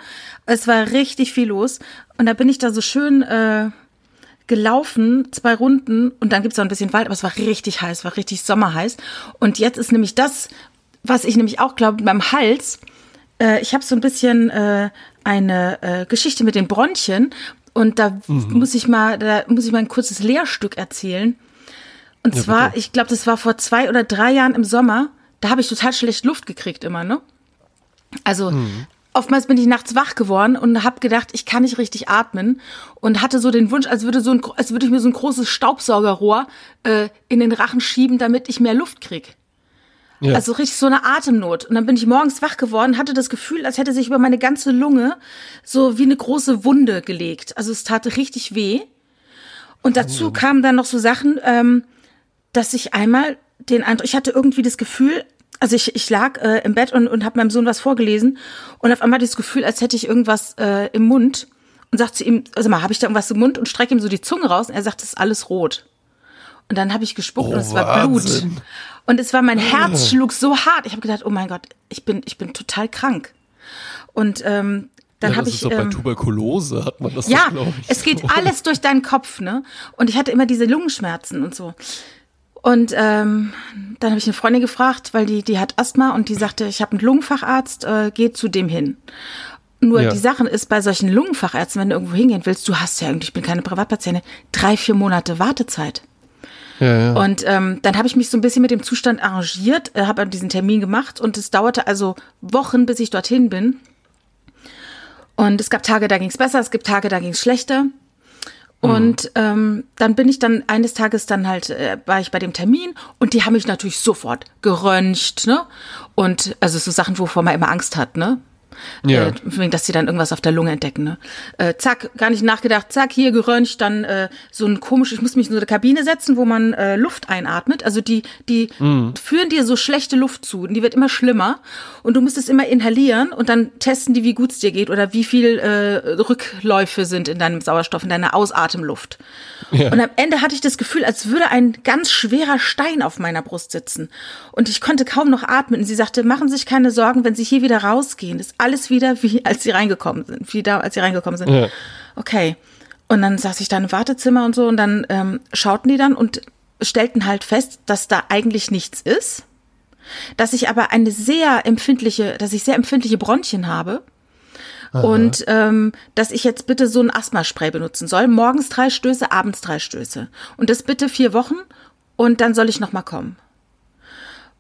Es war richtig viel los. Und da bin ich da so schön äh, gelaufen, zwei Runden. Und dann gibt's noch ein bisschen Wald, aber es war richtig heiß, war richtig sommerheiß. Und jetzt ist nämlich das, was ich nämlich auch glaube, beim Hals. Äh, ich habe so ein bisschen äh, eine äh, Geschichte mit den Bronchien. Und da mhm. muss ich mal, da muss ich mal ein kurzes Lehrstück erzählen. Und ja, zwar, bitte. ich glaube, das war vor zwei oder drei Jahren im Sommer. Da habe ich total schlecht Luft gekriegt immer, ne? Also mhm. oftmals bin ich nachts wach geworden und habe gedacht, ich kann nicht richtig atmen und hatte so den Wunsch, als würde so ein, als würde ich mir so ein großes Staubsaugerrohr äh, in den Rachen schieben, damit ich mehr Luft krieg. Ja. Also richtig so eine Atemnot. Und dann bin ich morgens wach geworden, hatte das Gefühl, als hätte sich über meine ganze Lunge so wie eine große Wunde gelegt. Also es tat richtig weh. Und dazu oh. kamen dann noch so Sachen, ähm, dass ich einmal den Eindruck, ich hatte irgendwie das Gefühl, also ich, ich lag äh, im Bett und, und habe meinem Sohn was vorgelesen und auf einmal das Gefühl, als hätte ich irgendwas äh, im Mund und sagt zu ihm, also mal, habe ich da irgendwas im Mund und strecke ihm so die Zunge raus und er sagt, das ist alles rot. Und dann habe ich gespuckt oh, und es war Wahnsinn. Blut. Und es war mein Herz schlug so hart. Ich habe gedacht, oh mein Gott, ich bin ich bin total krank. Und ähm, dann ja, habe ich. Ist doch ähm, bei Tuberkulose hat man das. Ja, doch, ich, es geht so. alles durch deinen Kopf, ne? Und ich hatte immer diese Lungenschmerzen und so. Und ähm, dann habe ich eine Freundin gefragt, weil die die hat Asthma und die sagte, ich habe einen Lungenfacharzt, äh, geh zu dem hin. Nur ja. die Sache ist, bei solchen Lungenfachärzten, wenn du irgendwo hingehen willst, du hast ja irgendwie, ich bin keine Privatpatientin, drei, vier Monate Wartezeit. Ja, ja. Und ähm, dann habe ich mich so ein bisschen mit dem Zustand arrangiert, äh, habe diesen Termin gemacht und es dauerte also Wochen, bis ich dorthin bin. Und es gab Tage, da ging es besser, es gibt Tage, da ging es schlechter. Und mhm. ähm, dann bin ich dann eines Tages dann halt, äh, war ich bei dem Termin und die haben mich natürlich sofort geröntgt, ne? Und also so Sachen, wovor man immer Angst hat, ne? Ja. Äh, dass sie dann irgendwas auf der Lunge entdecken. Ne? Äh, zack, gar nicht nachgedacht, zack, hier geröntgt, dann äh, so ein komisch, ich muss mich in so eine Kabine setzen, wo man äh, Luft einatmet. Also die, die Mhm. führen dir so schlechte Luft zu und die wird immer schlimmer und du musst es immer inhalieren und dann testen die, wie gut es dir geht oder wie viel äh, Rückläufe sind in deinem Sauerstoff, in deiner Ausatemluft. Und am Ende hatte ich das Gefühl, als würde ein ganz schwerer Stein auf meiner Brust sitzen. Und ich konnte kaum noch atmen. Und sie sagte, machen Sie sich keine Sorgen, wenn Sie hier wieder rausgehen, ist alles wieder wie als Sie reingekommen sind, wie da, als Sie reingekommen sind. Ja. Okay. Und dann saß ich da im Wartezimmer und so und dann ähm, schauten die dann und stellten halt fest, dass da eigentlich nichts ist, dass ich aber eine sehr empfindliche, dass ich sehr empfindliche Bronchien habe und ähm, dass ich jetzt bitte so ein Asthmaspray benutzen soll. Morgens drei Stöße, abends drei Stöße. Und das bitte vier Wochen und dann soll ich noch mal kommen.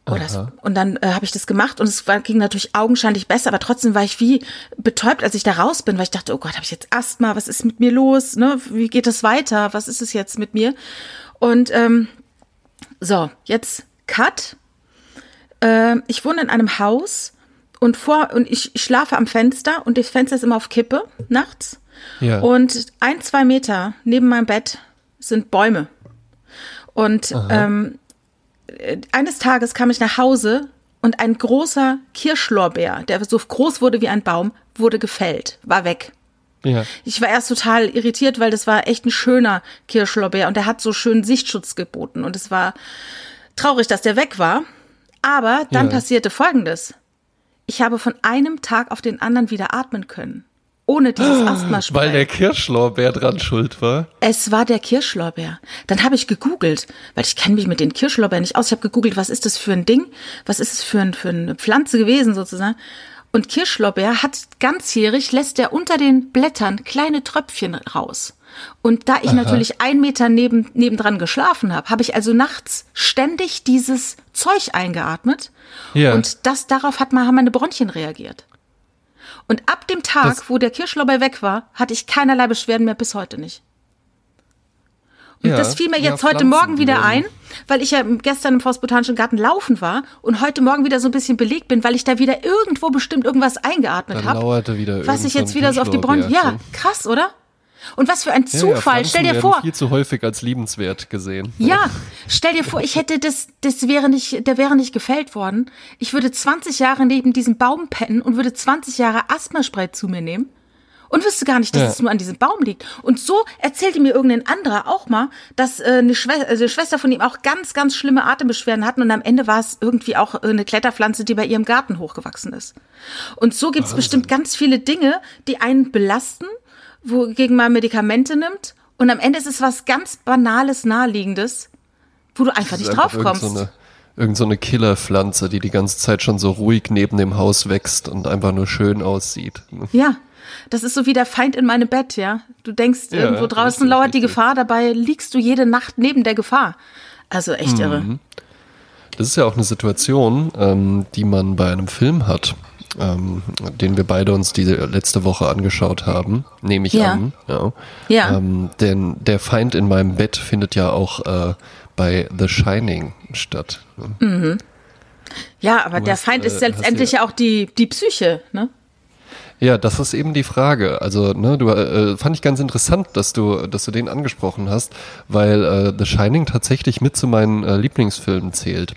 Oh, das, und dann äh, habe ich das gemacht und es war, ging natürlich augenscheinlich besser, aber trotzdem war ich wie betäubt, als ich da raus bin, weil ich dachte, oh Gott, habe ich jetzt Asthma? Was ist mit mir los? Ne? Wie geht es weiter? Was ist es jetzt mit mir? Und ähm, so, jetzt Cut. Äh, ich wohne in einem Haus und vor und ich, schlafe am Fenster und das Fenster ist immer auf Kippe nachts. Ja. Und ein, zwei Meter neben meinem Bett sind Bäume. Und ähm, äh, eines Tages kam ich nach Hause und ein großer Kirschlorbeer, der so groß wurde wie ein Baum, wurde gefällt, war weg. ja. Ich war erst total irritiert, weil das war echt ein schöner Kirschlorbeer und der hat so schön Sichtschutz geboten und es war traurig, dass der weg war. Aber dann Ja. passierte Folgendes. Ich habe von einem Tag auf den anderen wieder atmen können. Ohne dieses Asthmaspray. Weil der Kirschlorbeer dran schuld war. Es war der Kirschlorbeer. Dann habe ich gegoogelt, weil ich kenne mich mit den Kirschlorbeeren nicht aus. Ich habe gegoogelt, was ist das für ein Ding? Was ist es für, ein, für eine Pflanze gewesen sozusagen? Und Kirschlorbeer hat ganzjährig, lässt er unter den Blättern kleine Tröpfchen raus. Und da ich natürlich einen Meter neben, nebendran geschlafen habe, habe ich also nachts ständig dieses Zeug eingeatmet. Ja. Und das, darauf hat mal, haben meine Bronchien reagiert. Und ab dem Tag, Das- wo der Kirschlorbeer weg war, hatte ich keinerlei Beschwerden mehr, bis heute nicht. Und Ja, das fiel mir ja, jetzt heute Morgen wieder ein, weil ich ja gestern im Forstbotanischen Garten laufen war und heute Morgen wieder so ein bisschen belegt bin, weil ich da wieder irgendwo bestimmt irgendwas eingeatmet habe. Was ich jetzt wieder so auf die Bronchien. Ja, krass, oder? Und was für ein Ja, ja, Zufall. Pflanzen stell dir vor. viel zu häufig als liebenswert gesehen. Ja, stell dir vor, ich hätte das, das wäre nicht, der wäre nicht gefällt worden. Ich würde 20 Jahre neben diesem Baum pennen und würde 20 Jahre Asthmaspray zu mir nehmen und wüsste gar nicht, dass Ja. es nur an diesem Baum liegt. Und so erzählte mir irgendein anderer auch mal, dass äh, eine, Schwester, also eine Schwester von ihm auch ganz, ganz schlimme Atembeschwerden hatten und am Ende war es irgendwie auch äh, eine Kletterpflanze, die bei ihrem Garten hochgewachsen ist. Und so gibt es bestimmt ganz viele Dinge, die einen belasten, wogegen man Medikamente nimmt und am Ende ist es was ganz Banales, Naheliegendes, wo du einfach nicht einfach drauf kommst. Irgend so eine, irgend so eine Killerpflanze, die die ganze Zeit schon so ruhig neben dem Haus wächst und einfach nur schön aussieht. Ja, das ist so wie der Feind in meinem Bett, ja. Du denkst, Ja, irgendwo draußen richtig, lauert die richtig. Gefahr, dabei liegst du jede Nacht neben der Gefahr. Also echt Mhm. irre. Das ist ja auch eine Situation, ähm, die man bei einem Film hat, ähm, den wir beide uns diese letzte Woche angeschaut haben, nehme ich Ja. an. Ja. Ja. Ähm, denn der Feind in meinem Bett findet ja auch äh, bei The Shining statt. Ja, aber Du der hast, Feind äh, ist hast letztendlich ja- ja auch die, die Psyche, ne? Ja, das ist eben die Frage. Also, ne, du äh, fand ich ganz interessant, dass du, dass du den angesprochen hast, weil äh, The Shining tatsächlich mit zu meinen äh, Lieblingsfilmen zählt.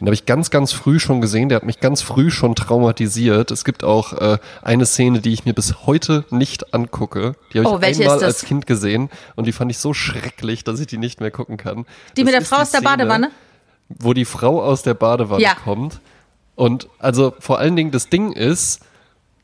Den habe ich ganz, ganz früh schon gesehen. Der hat mich ganz früh schon traumatisiert. Es gibt auch äh, eine Szene, die ich mir bis heute nicht angucke. Die habe ich Oh, welche einmal als Kind gesehen und die fand ich so schrecklich, dass ich die nicht mehr gucken kann. Die Das mit der Frau aus der Szene, Badewanne? wo die Frau aus der Badewanne Ja. kommt. Und also vor allen Dingen das Ding ist,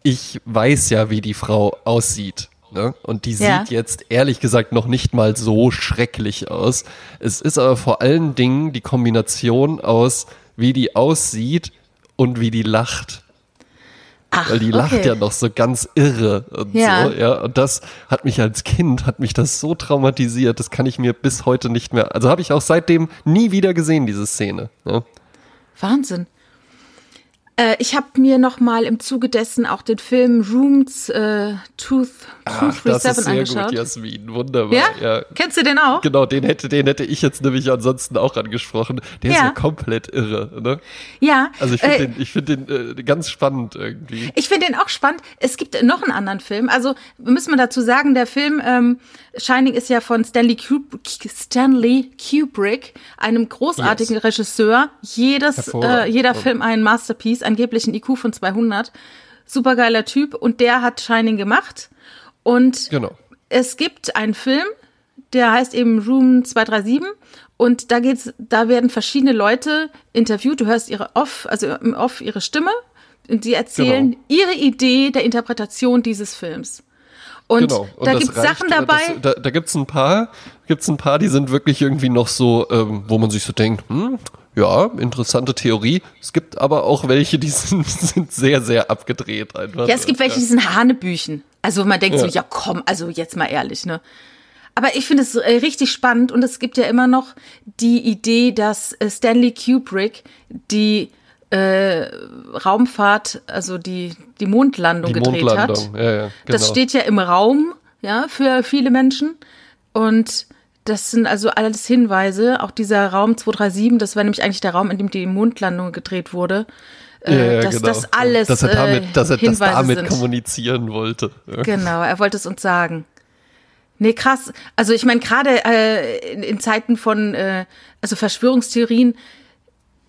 ich weiß ja, wie die Frau aussieht. Ne? Und die Ja. sieht jetzt ehrlich gesagt noch nicht mal so schrecklich aus. Es ist aber vor allen Dingen die Kombination aus, wie die aussieht und wie die lacht. Ach, Weil die lacht okay. ja noch so ganz irre und Ja. so, ja. Und das hat mich als Kind, hat mich das so traumatisiert, das kann ich mir bis heute nicht mehr, also habe ich auch seitdem nie wieder gesehen, diese Szene. Ja. Wahnsinn. Äh, ich habe mir noch mal im Zuge dessen auch den Film Rooms äh, Tooth, Ach, das ist sehr angeschaut. gut, Jasmin. Wunderbar. Ja? ja? Kennst du den auch? Genau, den hätte, den hätte ich jetzt nämlich ansonsten auch angesprochen. Der ja. ist ja komplett irre, ne? Ja. Also ich finde äh, den, ich find den äh, ganz spannend irgendwie. Ich finde den auch spannend. Es gibt noch einen anderen Film. Also müssen wir dazu sagen, der Film ähm, Shining ist ja von Stanley, Kub Stanley Kubrick, einem großartigen yes. Regisseur. Jedes, äh, jeder Film ein Masterpiece, angeblich ein IQ von 200. Supergeiler Typ. Und der hat Shining gemacht. Und genau. es gibt einen Film, der heißt eben Room 237 und da geht's, da werden verschiedene Leute interviewt. Du hörst ihre Off, also im Off ihre Stimme und sie erzählen genau. ihre Idee der Interpretation dieses Films. Und, genau. und da gibt es Sachen dabei. Das, da da gibt es ein paar, gibt's ein paar, die sind wirklich irgendwie noch so, ähm, wo man sich so denkt, hm, ja, interessante Theorie. Es gibt aber auch welche, die sind, sind sehr, sehr abgedreht einfach. Ja, es gibt welche, die sind Hanebüchen. Also man denkt ja. so, ja komm, also jetzt mal ehrlich, ne? Aber ich finde es äh, richtig spannend und es gibt ja immer noch die Idee, dass äh, Stanley Kubrick die äh, Raumfahrt, also die, die Mondlandung die gedreht Mondlandung. hat. Ja, ja, genau. Das steht ja im Raum, ja, für viele Menschen. Und das sind also alles Hinweise. Auch dieser Raum 237, das war nämlich eigentlich der Raum, in dem die Mondlandung gedreht wurde. Äh, ja, dass genau. das alles dass er damit, dass er das damit sind. kommunizieren wollte. Genau, er wollte es uns sagen. Nee, krass. Also ich meine, gerade äh, in, in, Zeiten von äh, also Verschwörungstheorien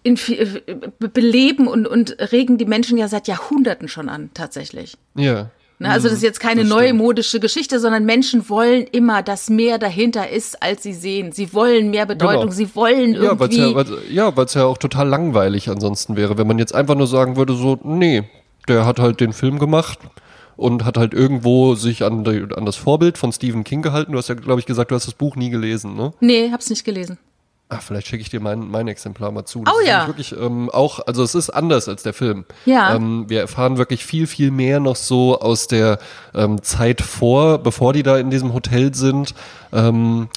in, äh, beleben und, und regen die Menschen ja seit Jahrhunderten schon an, tatsächlich. Ja. Ne, also das ist jetzt keine neue modische Geschichte, sondern Menschen wollen immer, dass mehr dahinter ist, als sie sehen. Sie wollen mehr Bedeutung, genau. sie wollen irgendwie. Ja, weil es ja, ja, ja auch total langweilig ansonsten wäre, wenn man jetzt einfach nur sagen würde, so, nee, der hat halt den Film gemacht und hat halt irgendwo sich an, die, an das Vorbild von Stephen King gehalten. Du hast ja, glaube ich, gesagt, du hast das Buch nie gelesen, ne? Nee, hab's nicht gelesen. Ach, vielleicht schicke ich dir mein, mein Exemplar mal zu. Das oh ja. Wirklich ähm, auch, also es ist anders als der Film. Ja. Ähm, wir erfahren wirklich viel, viel mehr noch so aus der ähm, Zeit vor, bevor die da in diesem Hotel sind. Ähm,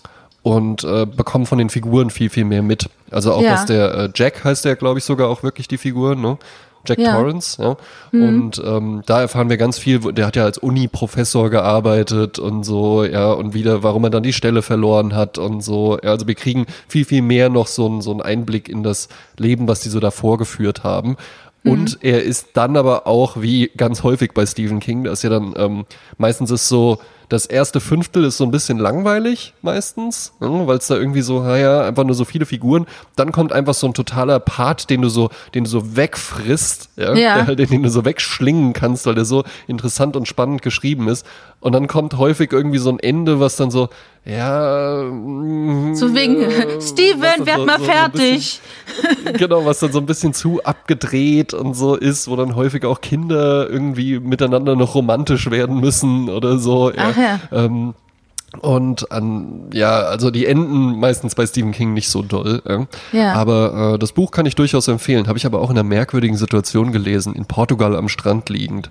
und äh, bekommen von den Figuren viel, viel mehr mit. Also auch ja. was der äh, Jack heißt der, glaube ich, sogar auch wirklich die Figur, ne? Jack ja. Torrance, ja. Mhm. Und ähm, da erfahren wir ganz viel. Der hat ja als Uni-Professor gearbeitet und so, ja, und wieder, warum er dann die Stelle verloren hat und so. Ja, also wir kriegen viel, viel mehr noch so, ein, so einen Einblick in das Leben, was die so da vorgeführt haben. Und mhm. er ist dann aber auch, wie ganz häufig bei Stephen King, das ist ja dann ähm, meistens ist so, das erste Fünftel ist so ein bisschen langweilig meistens, ne, weil es da irgendwie so, naja, einfach nur so viele Figuren. Dann kommt einfach so ein totaler Part, den du so, den du so wegfrisst, ja, ja. Den, den du so wegschlingen kannst, weil der so interessant und spannend geschrieben ist. Und dann kommt häufig irgendwie so ein Ende, was dann so, ja. So wegen, äh, Steven, werd so, mal so fertig. Bisschen, genau, was dann so ein bisschen zu abgedreht und so ist, wo dann häufig auch Kinder irgendwie miteinander noch romantisch werden müssen oder so. Ja. Ach ja. Ähm, und an, ja, also die enden meistens bei Stephen King nicht so doll. Ja. ja. Aber äh, das Buch kann ich durchaus empfehlen. Habe ich aber auch in einer merkwürdigen Situation gelesen, in Portugal am Strand liegend.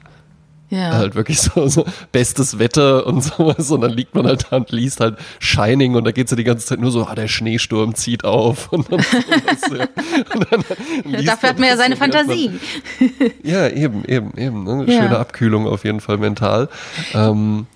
Ja. Halt wirklich so, so bestes Wetter und sowas. Und dann liegt man halt da und liest halt Shining und da geht es ja die ganze Zeit nur so, ah, der Schneesturm zieht auf. Und dann, so, ja. und dann Dafür hat man ja seine Fantasie. Man, ja, eben, eben, eben. Ne? Schöne ja. Abkühlung auf jeden Fall mental. Ähm,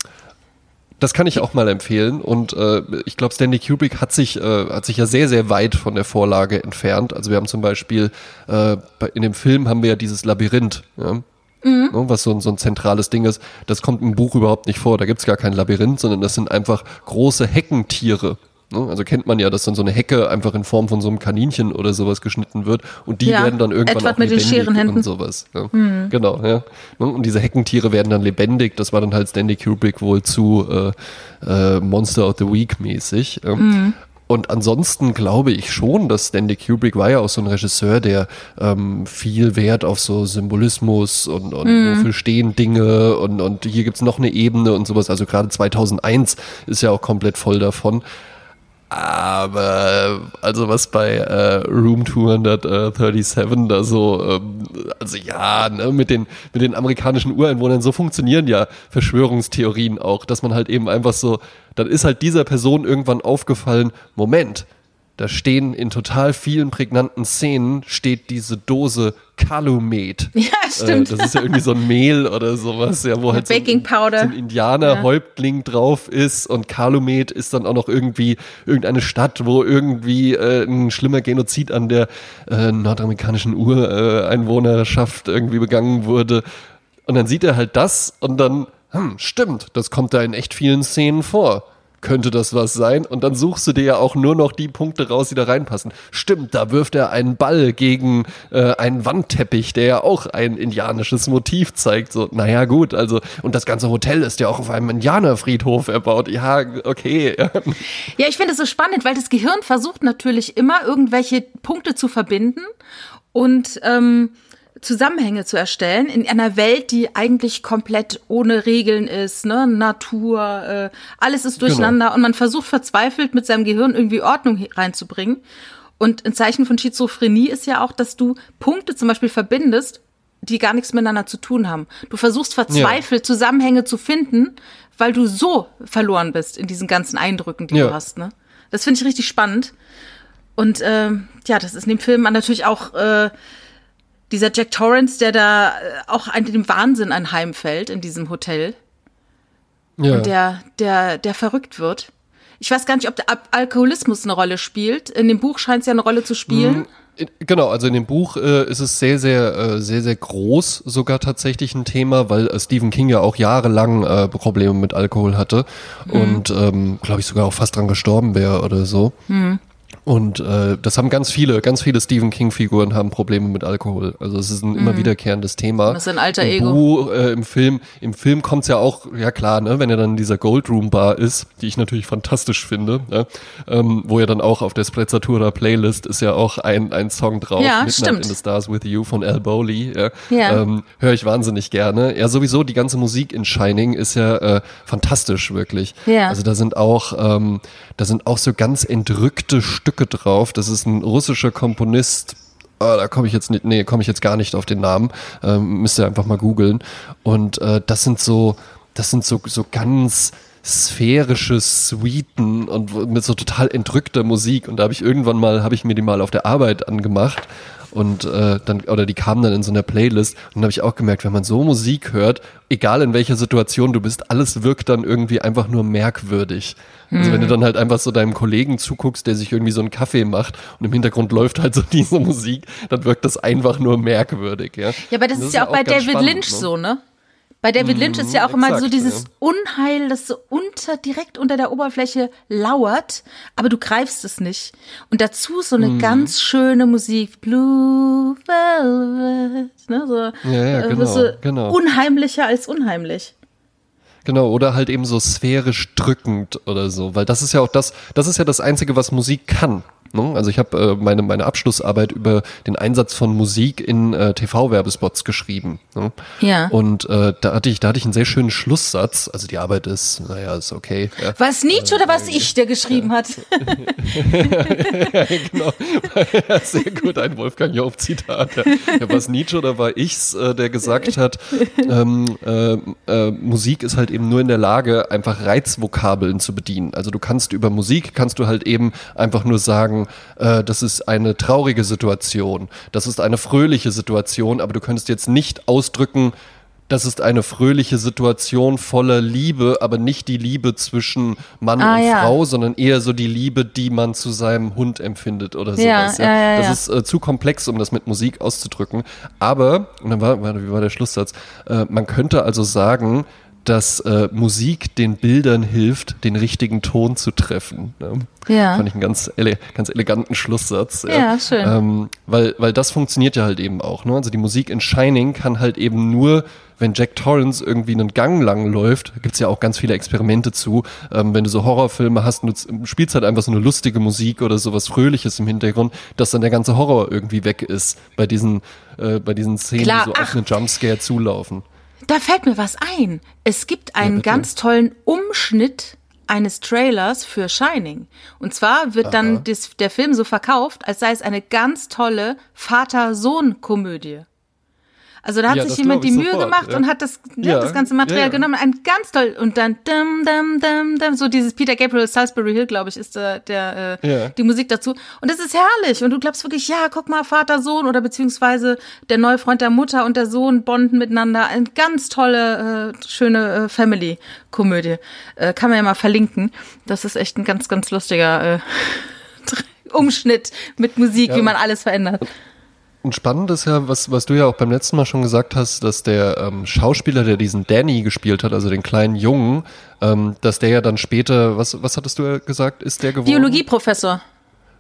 das kann ich auch mal empfehlen. Und äh, ich glaube, Stanley Kubrick hat sich, äh, hat sich ja sehr, sehr weit von der Vorlage entfernt. Also wir haben zum Beispiel äh, in dem Film haben wir ja dieses Labyrinth. Ja? Mhm. Ne, was so, so ein zentrales Ding ist. Das kommt im Buch überhaupt nicht vor. Da gibt's gar kein Labyrinth, sondern das sind einfach große Heckentiere. Ne? Also kennt man ja, dass dann so eine Hecke einfach in Form von so einem Kaninchen oder sowas geschnitten wird und die ja, werden dann irgendwann auch mit lebendig den und sowas. Ja. Mhm. Genau, ja. Ne, und diese Heckentiere werden dann lebendig. Das war dann halt Stanley Kubrick wohl zu äh, äh, Monster of the Week mäßig. Mhm. Und ansonsten glaube ich schon, dass Stanley Kubrick war ja auch so ein Regisseur, der ähm, viel Wert auf so Symbolismus und, und mm. wofür stehen Dinge und, und hier gibt's noch eine Ebene und sowas. Also gerade 2001 ist ja auch komplett voll davon. Aber also was bei äh, Room 237 da so, ähm, also ja, ne, mit den mit den amerikanischen Ureinwohnern so funktionieren ja Verschwörungstheorien auch, dass man halt eben einfach so, dann ist halt dieser Person irgendwann aufgefallen, Moment, da stehen in total vielen prägnanten Szenen steht diese Dose Calumet. Ja, stimmt. Äh, das ist ja irgendwie so ein Mehl oder sowas, ja, wo halt so Baking Powder. so ein Indianerhäuptling drauf ist und Calumet ist dann auch noch irgendwie irgendeine Stadt, wo irgendwie äh, ein schlimmer Genozid an der äh, nordamerikanischen Ureinwohnerschaft irgendwie begangen wurde. Und dann sieht er halt das und dann, hm, stimmt, das kommt da in echt vielen Szenen vor könnte das was sein? Und dann suchst du dir ja auch nur noch die Punkte raus, die da reinpassen. Stimmt, da wirft er einen Ball gegen äh, einen Wandteppich, der ja auch ein indianisches Motiv zeigt. So, naja, gut, also, und das ganze Hotel ist ja auch auf einem Indianerfriedhof erbaut. Ja, okay. Ja, ich finde es so spannend, weil das Gehirn versucht natürlich immer irgendwelche Punkte zu verbinden und ähm, Zusammenhänge zu erstellen in einer Welt, die eigentlich komplett ohne Regeln ist, ne? Natur, äh, alles ist durcheinander genau. und man versucht verzweifelt mit seinem Gehirn irgendwie Ordnung reinzubringen. Und ein Zeichen von Schizophrenie ist ja auch, dass du Punkte zum Beispiel verbindest, die gar nichts miteinander zu tun haben. Du versuchst verzweifelt ja. Zusammenhänge zu finden, weil du so verloren bist in diesen ganzen Eindrücken, die ja. du hast. Ne? Das finde ich richtig spannend. Und äh, ja, das ist in dem Film natürlich auch äh, dieser Jack Torrance, der da äh, auch an dem Wahnsinn anheimfällt in diesem Hotel. Ja. Und der, der, der verrückt wird. Ich weiß gar nicht, ob der Alkoholismus eine Rolle spielt. In dem Buch scheint es ja eine Rolle zu spielen. Mm, genau, also in dem Buch äh, ist es sehr, sehr, äh, sehr, sehr groß sogar tatsächlich ein Thema, weil äh, Stephen King ja auch jahrelang äh, Probleme mit Alkohol hatte mhm. und, ähm, glaube ich, sogar auch fast dran gestorben wäre oder so. Mhm. Und äh, das haben ganz viele, ganz viele Stephen King-Figuren haben Probleme mit Alkohol. Also es ist ein mhm. immer wiederkehrendes Thema. Das ist ein alter Im Ego. Buch, äh, Im Film, im Film kommt's ja auch, ja klar, ne, wenn er dann in dieser Goldroom Bar ist, die ich natürlich fantastisch finde, ne, ähm, wo er dann auch auf der Sprezzatura Playlist ist ja auch ein, ein Song drauf, ja, Midnight stimmt. in the Stars with You von Al Bowley. Ja, ja. Ähm, Höre ich wahnsinnig gerne. Ja, sowieso die ganze Musik in Shining ist ja äh, fantastisch, wirklich. Ja. Also da sind auch, ähm, da sind auch so ganz entrückte Stücke drauf. Das ist ein russischer Komponist. Oh, da komme ich jetzt nicht, nee, komme ich jetzt gar nicht auf den Namen. Ähm, müsst ihr einfach mal googeln. Und äh, das sind so, das sind so, so ganz sphärische Suiten und mit so total entrückter Musik. Und da habe ich irgendwann mal, habe ich mir die mal auf der Arbeit angemacht und äh, dann oder die kamen dann in so einer Playlist und dann habe ich auch gemerkt, wenn man so Musik hört, egal in welcher Situation du bist, alles wirkt dann irgendwie einfach nur merkwürdig. Also wenn du hm. dann halt einfach so deinem Kollegen zuguckst, der sich irgendwie so einen Kaffee macht und im Hintergrund läuft halt so diese Musik, dann wirkt das einfach nur merkwürdig, ja. Ja, aber das, das ist ja auch, auch bei David spannend, Lynch ne? so, ne? Bei David Lynch ist ja auch immer so dieses ja. Unheil, das so unter, direkt unter der Oberfläche lauert, aber du greifst es nicht. Und dazu so eine mhm. ganz schöne Musik, Blue Velvet, ne, so, ja, ja, genau, so genau. unheimlicher als unheimlich. Genau, oder halt eben so sphärisch drückend oder so, weil das ist ja auch das, das ist ja das Einzige, was Musik kann. Ne? Also ich habe äh, meine, meine Abschlussarbeit über den Einsatz von Musik in äh, TV-Werbespots geschrieben. Ne? Ja. Und äh, da hatte ich, da hatte ich einen sehr schönen Schlusssatz. Also die Arbeit ist, naja, ist okay. Ja. War es Nietzsche oder was ich, der geschrieben ja. hat? ja, genau. sehr gut, ein Wolfgang Job-Zitat. Ja. was Nietzsche oder war ich's, äh, der gesagt hat, ähm, äh, äh, Musik ist halt eben nur in der Lage, einfach Reizvokabeln zu bedienen. Also du kannst über Musik, kannst du halt eben einfach nur sagen, sagen, äh, das ist eine traurige Situation, das ist eine fröhliche Situation, aber du könntest jetzt nicht ausdrücken, das ist eine fröhliche Situation voller Liebe, aber nicht die Liebe zwischen Mann ah, und ja. Frau, sondern eher so die Liebe, die man zu seinem Hund empfindet oder sowas. Ja, ja. das ist äh, zu komplex, um das mit Musik auszudrücken. Aber, und dann war, wie war der Schlusssatz? Äh, man könnte also sagen, dass äh, Musik den Bildern hilft, den richtigen Ton zu treffen. Ne? Ja. Fand ich einen ganz, ele ganz eleganten Schlusssatz. Ja, ja schön. Ähm, weil, weil das funktioniert ja halt eben auch. Ne? Also die Musik in Shining kann halt eben nur wenn Jack Torrance irgendwie einen Gang lang läuft, gibt's ja auch ganz viele Experimente zu, ähm, wenn du so Horrorfilme hast und du spielst halt einfach so eine lustige Musik oder sowas Fröhliches im Hintergrund, dass dann der ganze Horror irgendwie weg ist bei diesen, äh, bei diesen Szenen, Klar, die so ach, auf einen Jumpscare zulaufen. Da fällt mir was ein. Es gibt einen ja, ganz tollen Umschnitt eines Trailers für Shining. Und zwar wird Aha. dann des, der Film so verkauft, als sei es eine ganz tolle Vater-Sohn-Komödie. Also da hat Ja, sich jemand die Mühe sofort, gemacht ja. und hat das, ne, Ja, das ganze Material genommen, ein ganz toll und dann dum, dum, dum, dum, so dieses Peter Gabriel Salisbury Hill, glaube ich, ist der, der äh, Ja. die Musik dazu und das ist herrlich und du glaubst wirklich, ja, guck mal, Vater, Sohn oder beziehungsweise der neue Freund der Mutter und der Sohn bonden miteinander, eine ganz tolle, äh, schöne äh, Family-Komödie. Äh, kann man ja mal verlinken. Das ist echt ein ganz, ganz lustiger äh, Umschnitt mit Musik, wie man alles verändert. Und spannend ist ja, was, was du ja auch beim letzten Mal schon gesagt hast, dass der ähm, Schauspieler, der diesen Danny gespielt hat, also den kleinen Jungen, ähm, dass der ja dann später, was, was hattest du ja gesagt, ist der geworden? Biologieprofessor.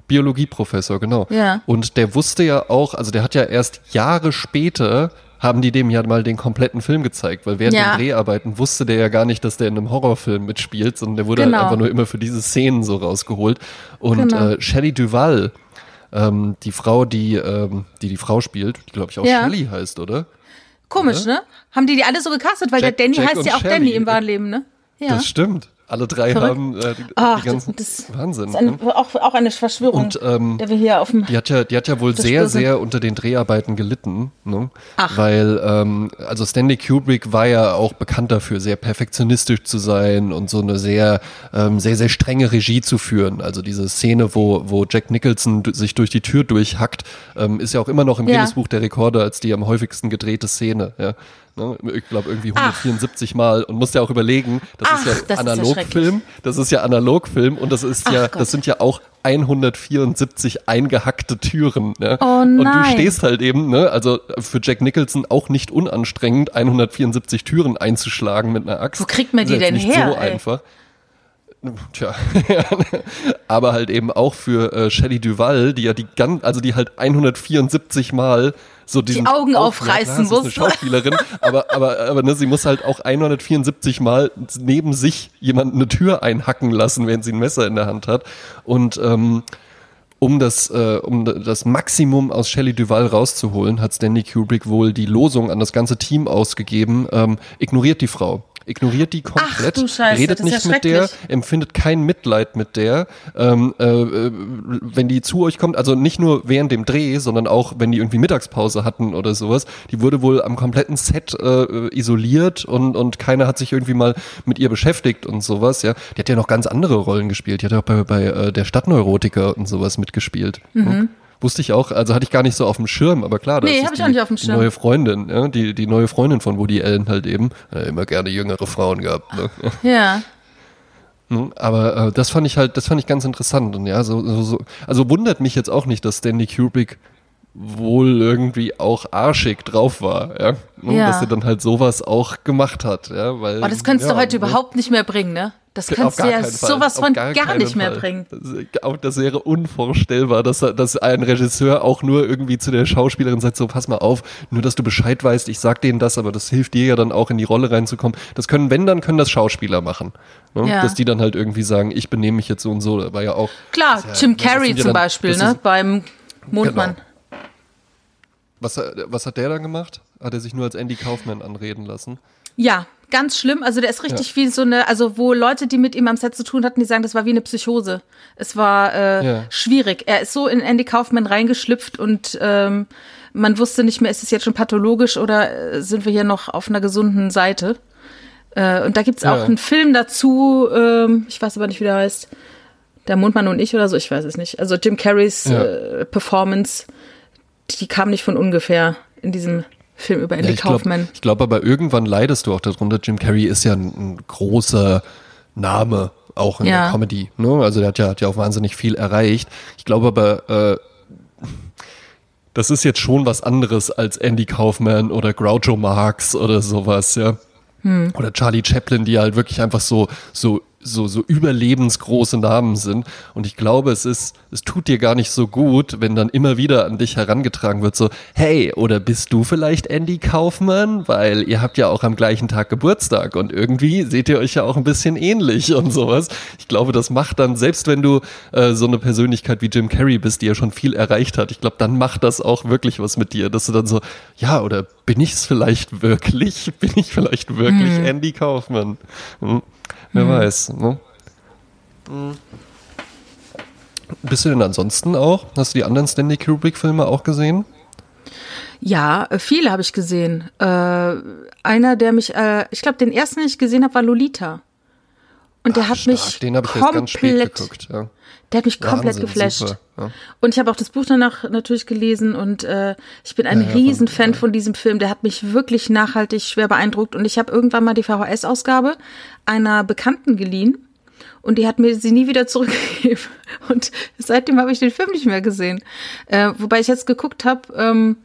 Biologieprofessor, genau. Ja. Und der wusste ja auch, also der hat ja erst Jahre später haben die dem ja mal den kompletten Film gezeigt, weil während Ja. den Dreharbeiten wusste der ja gar nicht, dass der in einem Horrorfilm mitspielt, sondern der wurde Genau. halt einfach nur immer für diese Szenen so rausgeholt. Und Genau. äh, Shelley Duval, ähm, die Frau, die, ähm, die die Frau spielt, die glaube ich auch Ja. Shelley heißt, oder? Komisch, ne? Haben die die alle so gecastet? Weil Jack- der Danny Jack heißt ja auch Shelley. Danny im wahren Leben, ne? Ja. Das stimmt. Alle drei Verrückt. haben äh, die, Ach, die ganzen das Wahnsinn. ist ein, ne? auch, auch eine Verschwörung, Und, ähm, der wir hier auf dem. Die hat ja, die hat ja wohl Das sehr, sehr unter den Dreharbeiten gelitten, ne? Ach. Weil, ähm, also Stanley Kubrick war ja auch bekannt dafür, sehr perfektionistisch zu sein und so eine sehr, ähm, sehr, sehr strenge Regie zu führen. Also diese Szene, wo, wo Jack Nicholson sich durch die Tür durchhackt, ähm, ist ja auch immer noch im Ja. Guinness Buch der Rekorde als die am häufigsten gedrehte Szene, ja. Ne? Ich glaube irgendwie 174 Mal und musst ja auch überlegen, das Ach, ist ja das ist ja Analogfilm, das ist ja Analogfilm und das ist ja, Ach Gott. das sind ja auch 174 eingehackte Türen. Ne? Oh Und du stehst halt eben, ne, also für Jack Nicholson auch nicht unanstrengend, 174 Türen einzuschlagen mit einer Axt. Wo kriegt man die Ist denn nicht her, so ey? einfach. Tja, aber halt eben auch für äh, Shelley Duval, die ja die ganz, also die halt 174 Mal so diesen Augen ja, klar, aufreißen eine muss. Schauspielerin, aber aber aber ne, sie muss halt auch 174 Mal neben sich jemand eine Tür einhacken lassen, während sie ein Messer in der Hand hat und ähm, um das, äh, um das Maximum aus Shelley Duval rauszuholen, hat Stanley Kubrick wohl die Losung an das ganze Team ausgegeben, ähm, ignoriert die Frau. Ignoriert die komplett, du Scheiße, redet nicht ja mit der, empfindet kein Mitleid mit der. Ähm, äh, äh, wenn die zu euch kommt, also nicht nur während dem Dreh, sondern auch wenn die irgendwie Mittagspause hatten oder sowas, die wurde wohl am kompletten Set äh, isoliert und, und keiner hat sich irgendwie mal mit ihr beschäftigt und sowas. Ja, die hat ja noch ganz andere Rollen gespielt. Die hat ja auch bei, bei äh, der Stadtneurotiker und sowas mitgespielt. Hm? Wusste ich auch, also hatte ich gar nicht so auf dem Schirm, aber klar, das. Nee, ist ich die, auch nicht auf dem Schirm. neue Freundin, ja, die, die neue Freundin von Woody Allen halt eben. Äh, immer gerne jüngere Frauen gehabt. Ne? Ja. Ne? Aber äh, das fand ich halt, das fand ich ganz interessant. Und ja, so, so, so, also wundert mich jetzt auch nicht, dass Stanley Kubrick wohl irgendwie auch arschig drauf war, ja. Ne? Ja. Dass er dann halt sowas auch gemacht hat, ja, weil. Aber das könntest ja, du heute ne? überhaupt nicht mehr bringen, ne? Das kannst du gar ja Fall. sowas von gar, keinen nicht mehr Fall. bringen. Das, auch, das wäre unvorstellbar, dass, dass ein Regisseur auch nur irgendwie zu der Schauspielerin sagt, so pass mal auf, nur dass du Bescheid weißt, ich sag denen das, aber das hilft dir ja dann auch in die Rolle reinzukommen. Das können, wenn, dann können das Schauspieler machen. Ne? Ja. Dass die dann halt irgendwie sagen, ich benehme mich jetzt so und so, war ja auch. Klar, ja- Jim Carrey zum dann- Beispiel, ne? ist- Beim Mondmann. Was, was hat der dann gemacht? Hat er sich nur als Andy Kaufman anreden lassen? Ja, ganz schlimm. Also der ist richtig Ja. wie so eine, also wo Leute, die mit ihm am Set zu tun hatten, die sagen, das war wie eine Psychose. Es war äh, Ja. schwierig. Er ist so in Andy Kaufman reingeschlüpft und ähm, man wusste nicht mehr, ist es jetzt schon pathologisch oder äh, sind wir hier noch auf einer gesunden Seite? Äh, und da gibt's auch Ja. einen Film dazu, ähm, ich weiß aber nicht, wie der heißt. Der Mondmann und ich oder so, ich weiß es nicht. Also Jim Carreys äh, Performance, die kam nicht von ungefähr in diesem Film über Andy Ja, ich glaube Kaufman. glaub aber irgendwann leidest du auch darunter. Jim Carrey ist ja ein, ein großer Name, auch in Ja. der Comedy. Ne? Also der hat ja, hat ja auch wahnsinnig viel erreicht. Ich glaube aber, äh, das ist jetzt schon was anderes als Andy Kaufman oder Groucho Marx oder sowas, ja. Hm. Oder Charlie Chaplin, die halt wirklich einfach so, so, so, so überlebensgroße Namen sind. Und ich glaube, es ist, es tut dir gar nicht so gut, wenn dann immer wieder an dich herangetragen wird, so, hey, oder bist du vielleicht Andy Kaufman? Weil ihr habt ja auch am gleichen Tag Geburtstag und irgendwie seht ihr euch ja auch ein bisschen ähnlich und sowas. Ich glaube, das macht dann, selbst wenn du äh, so eine Persönlichkeit wie Jim Carrey bist, die ja schon viel erreicht hat, ich glaube, dann macht das auch wirklich was mit dir, dass du dann so, ja, oder bin ich es vielleicht wirklich? Bin ich vielleicht wirklich Andy Kaufman? Hm. Wer weiß. Ne? Bist du denn ansonsten auch? Hast du die anderen Stanley Kubrick-Filme auch gesehen? Ja, äh, viele habe ich gesehen. Äh, einer, der mich, äh, ich glaube, den ersten, den ich gesehen habe, war Lolita. Und der Ach, hat stark. mich Den habe ich komplett, erst ganz spät geguckt. Ja. der hat mich komplett Wahnsinn, geflasht. super, ja. Und ich habe auch das Buch danach natürlich gelesen und äh, ich bin ein Ja, Riesenfan von- von diesem Film. Der hat mich wirklich nachhaltig schwer beeindruckt und ich habe irgendwann mal die VHS-Ausgabe einer Bekannten geliehen und die hat mir sie nie wieder zurückgegeben. Und seitdem habe ich den Film nicht mehr gesehen. Äh, wobei ich jetzt geguckt habe, ähm,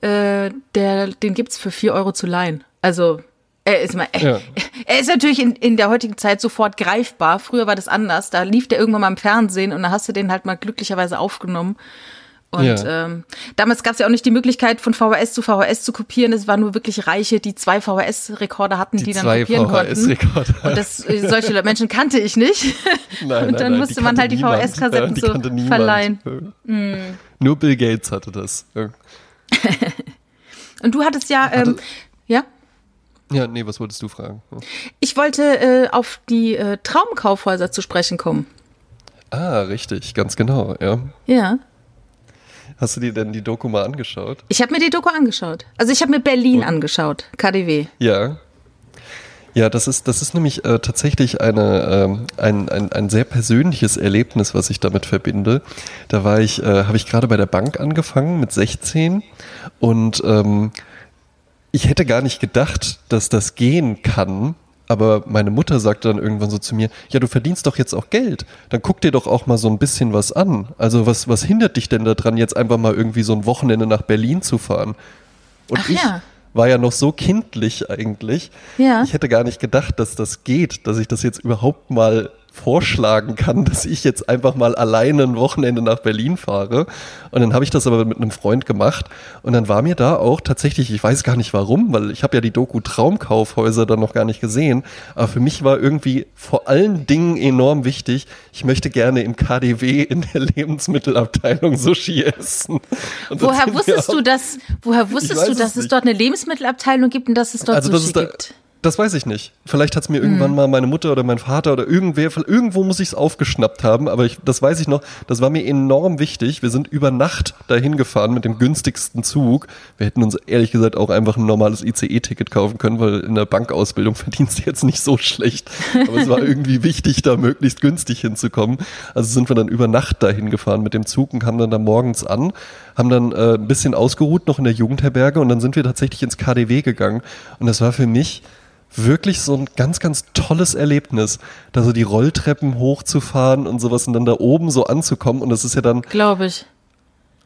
äh, der, den gibt's für vier Euro zu leihen. Also er ist mal, Ja. er ist natürlich in, in der heutigen Zeit sofort greifbar. Früher war das anders. Da lief der irgendwann mal im Fernsehen und da hast du den halt mal glücklicherweise aufgenommen. Und Ja. ähm, damals gab es ja auch nicht die Möglichkeit, von VHS zu VHS zu kopieren. Es waren nur wirklich Reiche, die zwei VHS-Rekorder hatten, die, Die dann kopieren konnten. Und das, äh, solche Menschen kannte ich nicht. Nein, und nein, dann nein, musste man halt die. VHS-Kassetten Ja, so verleihen. Ja. Nur Bill Gates hatte das. Und du hattest ja, ähm, ja, Ja, nee, was wolltest du fragen? ich wollte äh, auf die äh, Traumkaufhäuser zu sprechen kommen. Ah, richtig, ganz genau, ja. Ja. Hast du dir denn die Doku mal angeschaut? Ich habe mir die Doku angeschaut. Also ich habe mir Berlin angeschaut, KDW. Ja. Ja, das ist, das ist nämlich äh, tatsächlich eine, ähm, ein, ein, ein sehr persönliches Erlebnis, was ich damit verbinde. Da war ich, äh, habe ich gerade bei der Bank angefangen mit 16 und ähm, ich hätte gar nicht gedacht, dass das gehen kann. Aber meine Mutter sagte dann irgendwann so zu mir, ja, du verdienst doch jetzt auch Geld. Dann guck dir doch auch mal so ein bisschen was an. Also was, was hindert dich denn daran, jetzt einfach mal irgendwie so ein Wochenende nach Berlin zu fahren? Und Ach ich ja. war ja noch so kindlich eigentlich. Ja. Ich hätte gar nicht gedacht, dass das geht, dass ich das jetzt überhaupt mal vorschlagen kann, dass ich jetzt einfach mal alleine ein Wochenende nach Berlin fahre. Und dann habe ich das aber mit einem Freund gemacht. Und dann war mir da auch tatsächlich, ich weiß gar nicht warum, weil ich habe ja die Doku Traumkaufhäuser dann noch gar nicht gesehen. Aber für mich war irgendwie vor allen Dingen enorm wichtig, ich möchte gerne im KDW in der Lebensmittelabteilung Sushi essen. Woher wusstest du, dass, woher wusstest du, es dass es nicht. dort eine Lebensmittelabteilung gibt und dass es dort Also das Sushi gibt? Das weiß ich nicht. Vielleicht hat es mir irgendwann Mhm. mal meine Mutter oder mein Vater oder irgendwer, irgendwo muss ich es aufgeschnappt haben, aber ich, das weiß ich noch, das war mir enorm wichtig. Wir sind über Nacht dahin gefahren mit dem günstigsten Zug. Wir hätten uns ehrlich gesagt auch einfach ein normales ICE-Ticket kaufen können, weil in der Bankausbildung verdienst du jetzt nicht so schlecht. Aber es war irgendwie wichtig, da möglichst günstig hinzukommen. Also sind wir dann über Nacht dahin gefahren mit dem Zug und kamen dann da morgens an, haben dann äh, ein bisschen ausgeruht noch in der Jugendherberge und dann sind wir tatsächlich ins KDW gegangen. Und das war für mich wirklich so ein ganz, ganz tolles Erlebnis, da so die Rolltreppen hochzufahren und sowas und dann da oben so anzukommen. Und das ist ja dann, Glaube ich.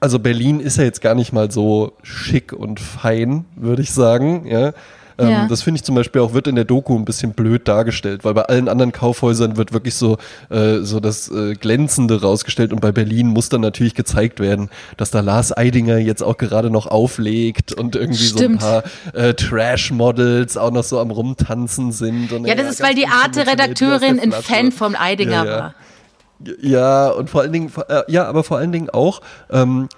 also Berlin ist ja jetzt gar nicht mal so schick und fein, würde ich sagen, ja. Ähm, Ja. Das finde ich zum Beispiel auch, wird in der Doku ein bisschen blöd dargestellt, weil bei allen anderen Kaufhäusern wird wirklich so, äh, so das äh, Glänzende rausgestellt und bei Berlin muss dann natürlich gezeigt werden, dass da Lars Eidinger jetzt auch gerade noch auflegt und irgendwie Stimmt. so ein paar äh, Trash-Models auch noch so am Rumtanzen sind. Ja, das ist, weil die Arte-Redakteurin ein Fan vom Eidinger Ja, ja. war. Ja, und vor allen Dingen, äh, ja, aber vor allen Dingen auch ähm,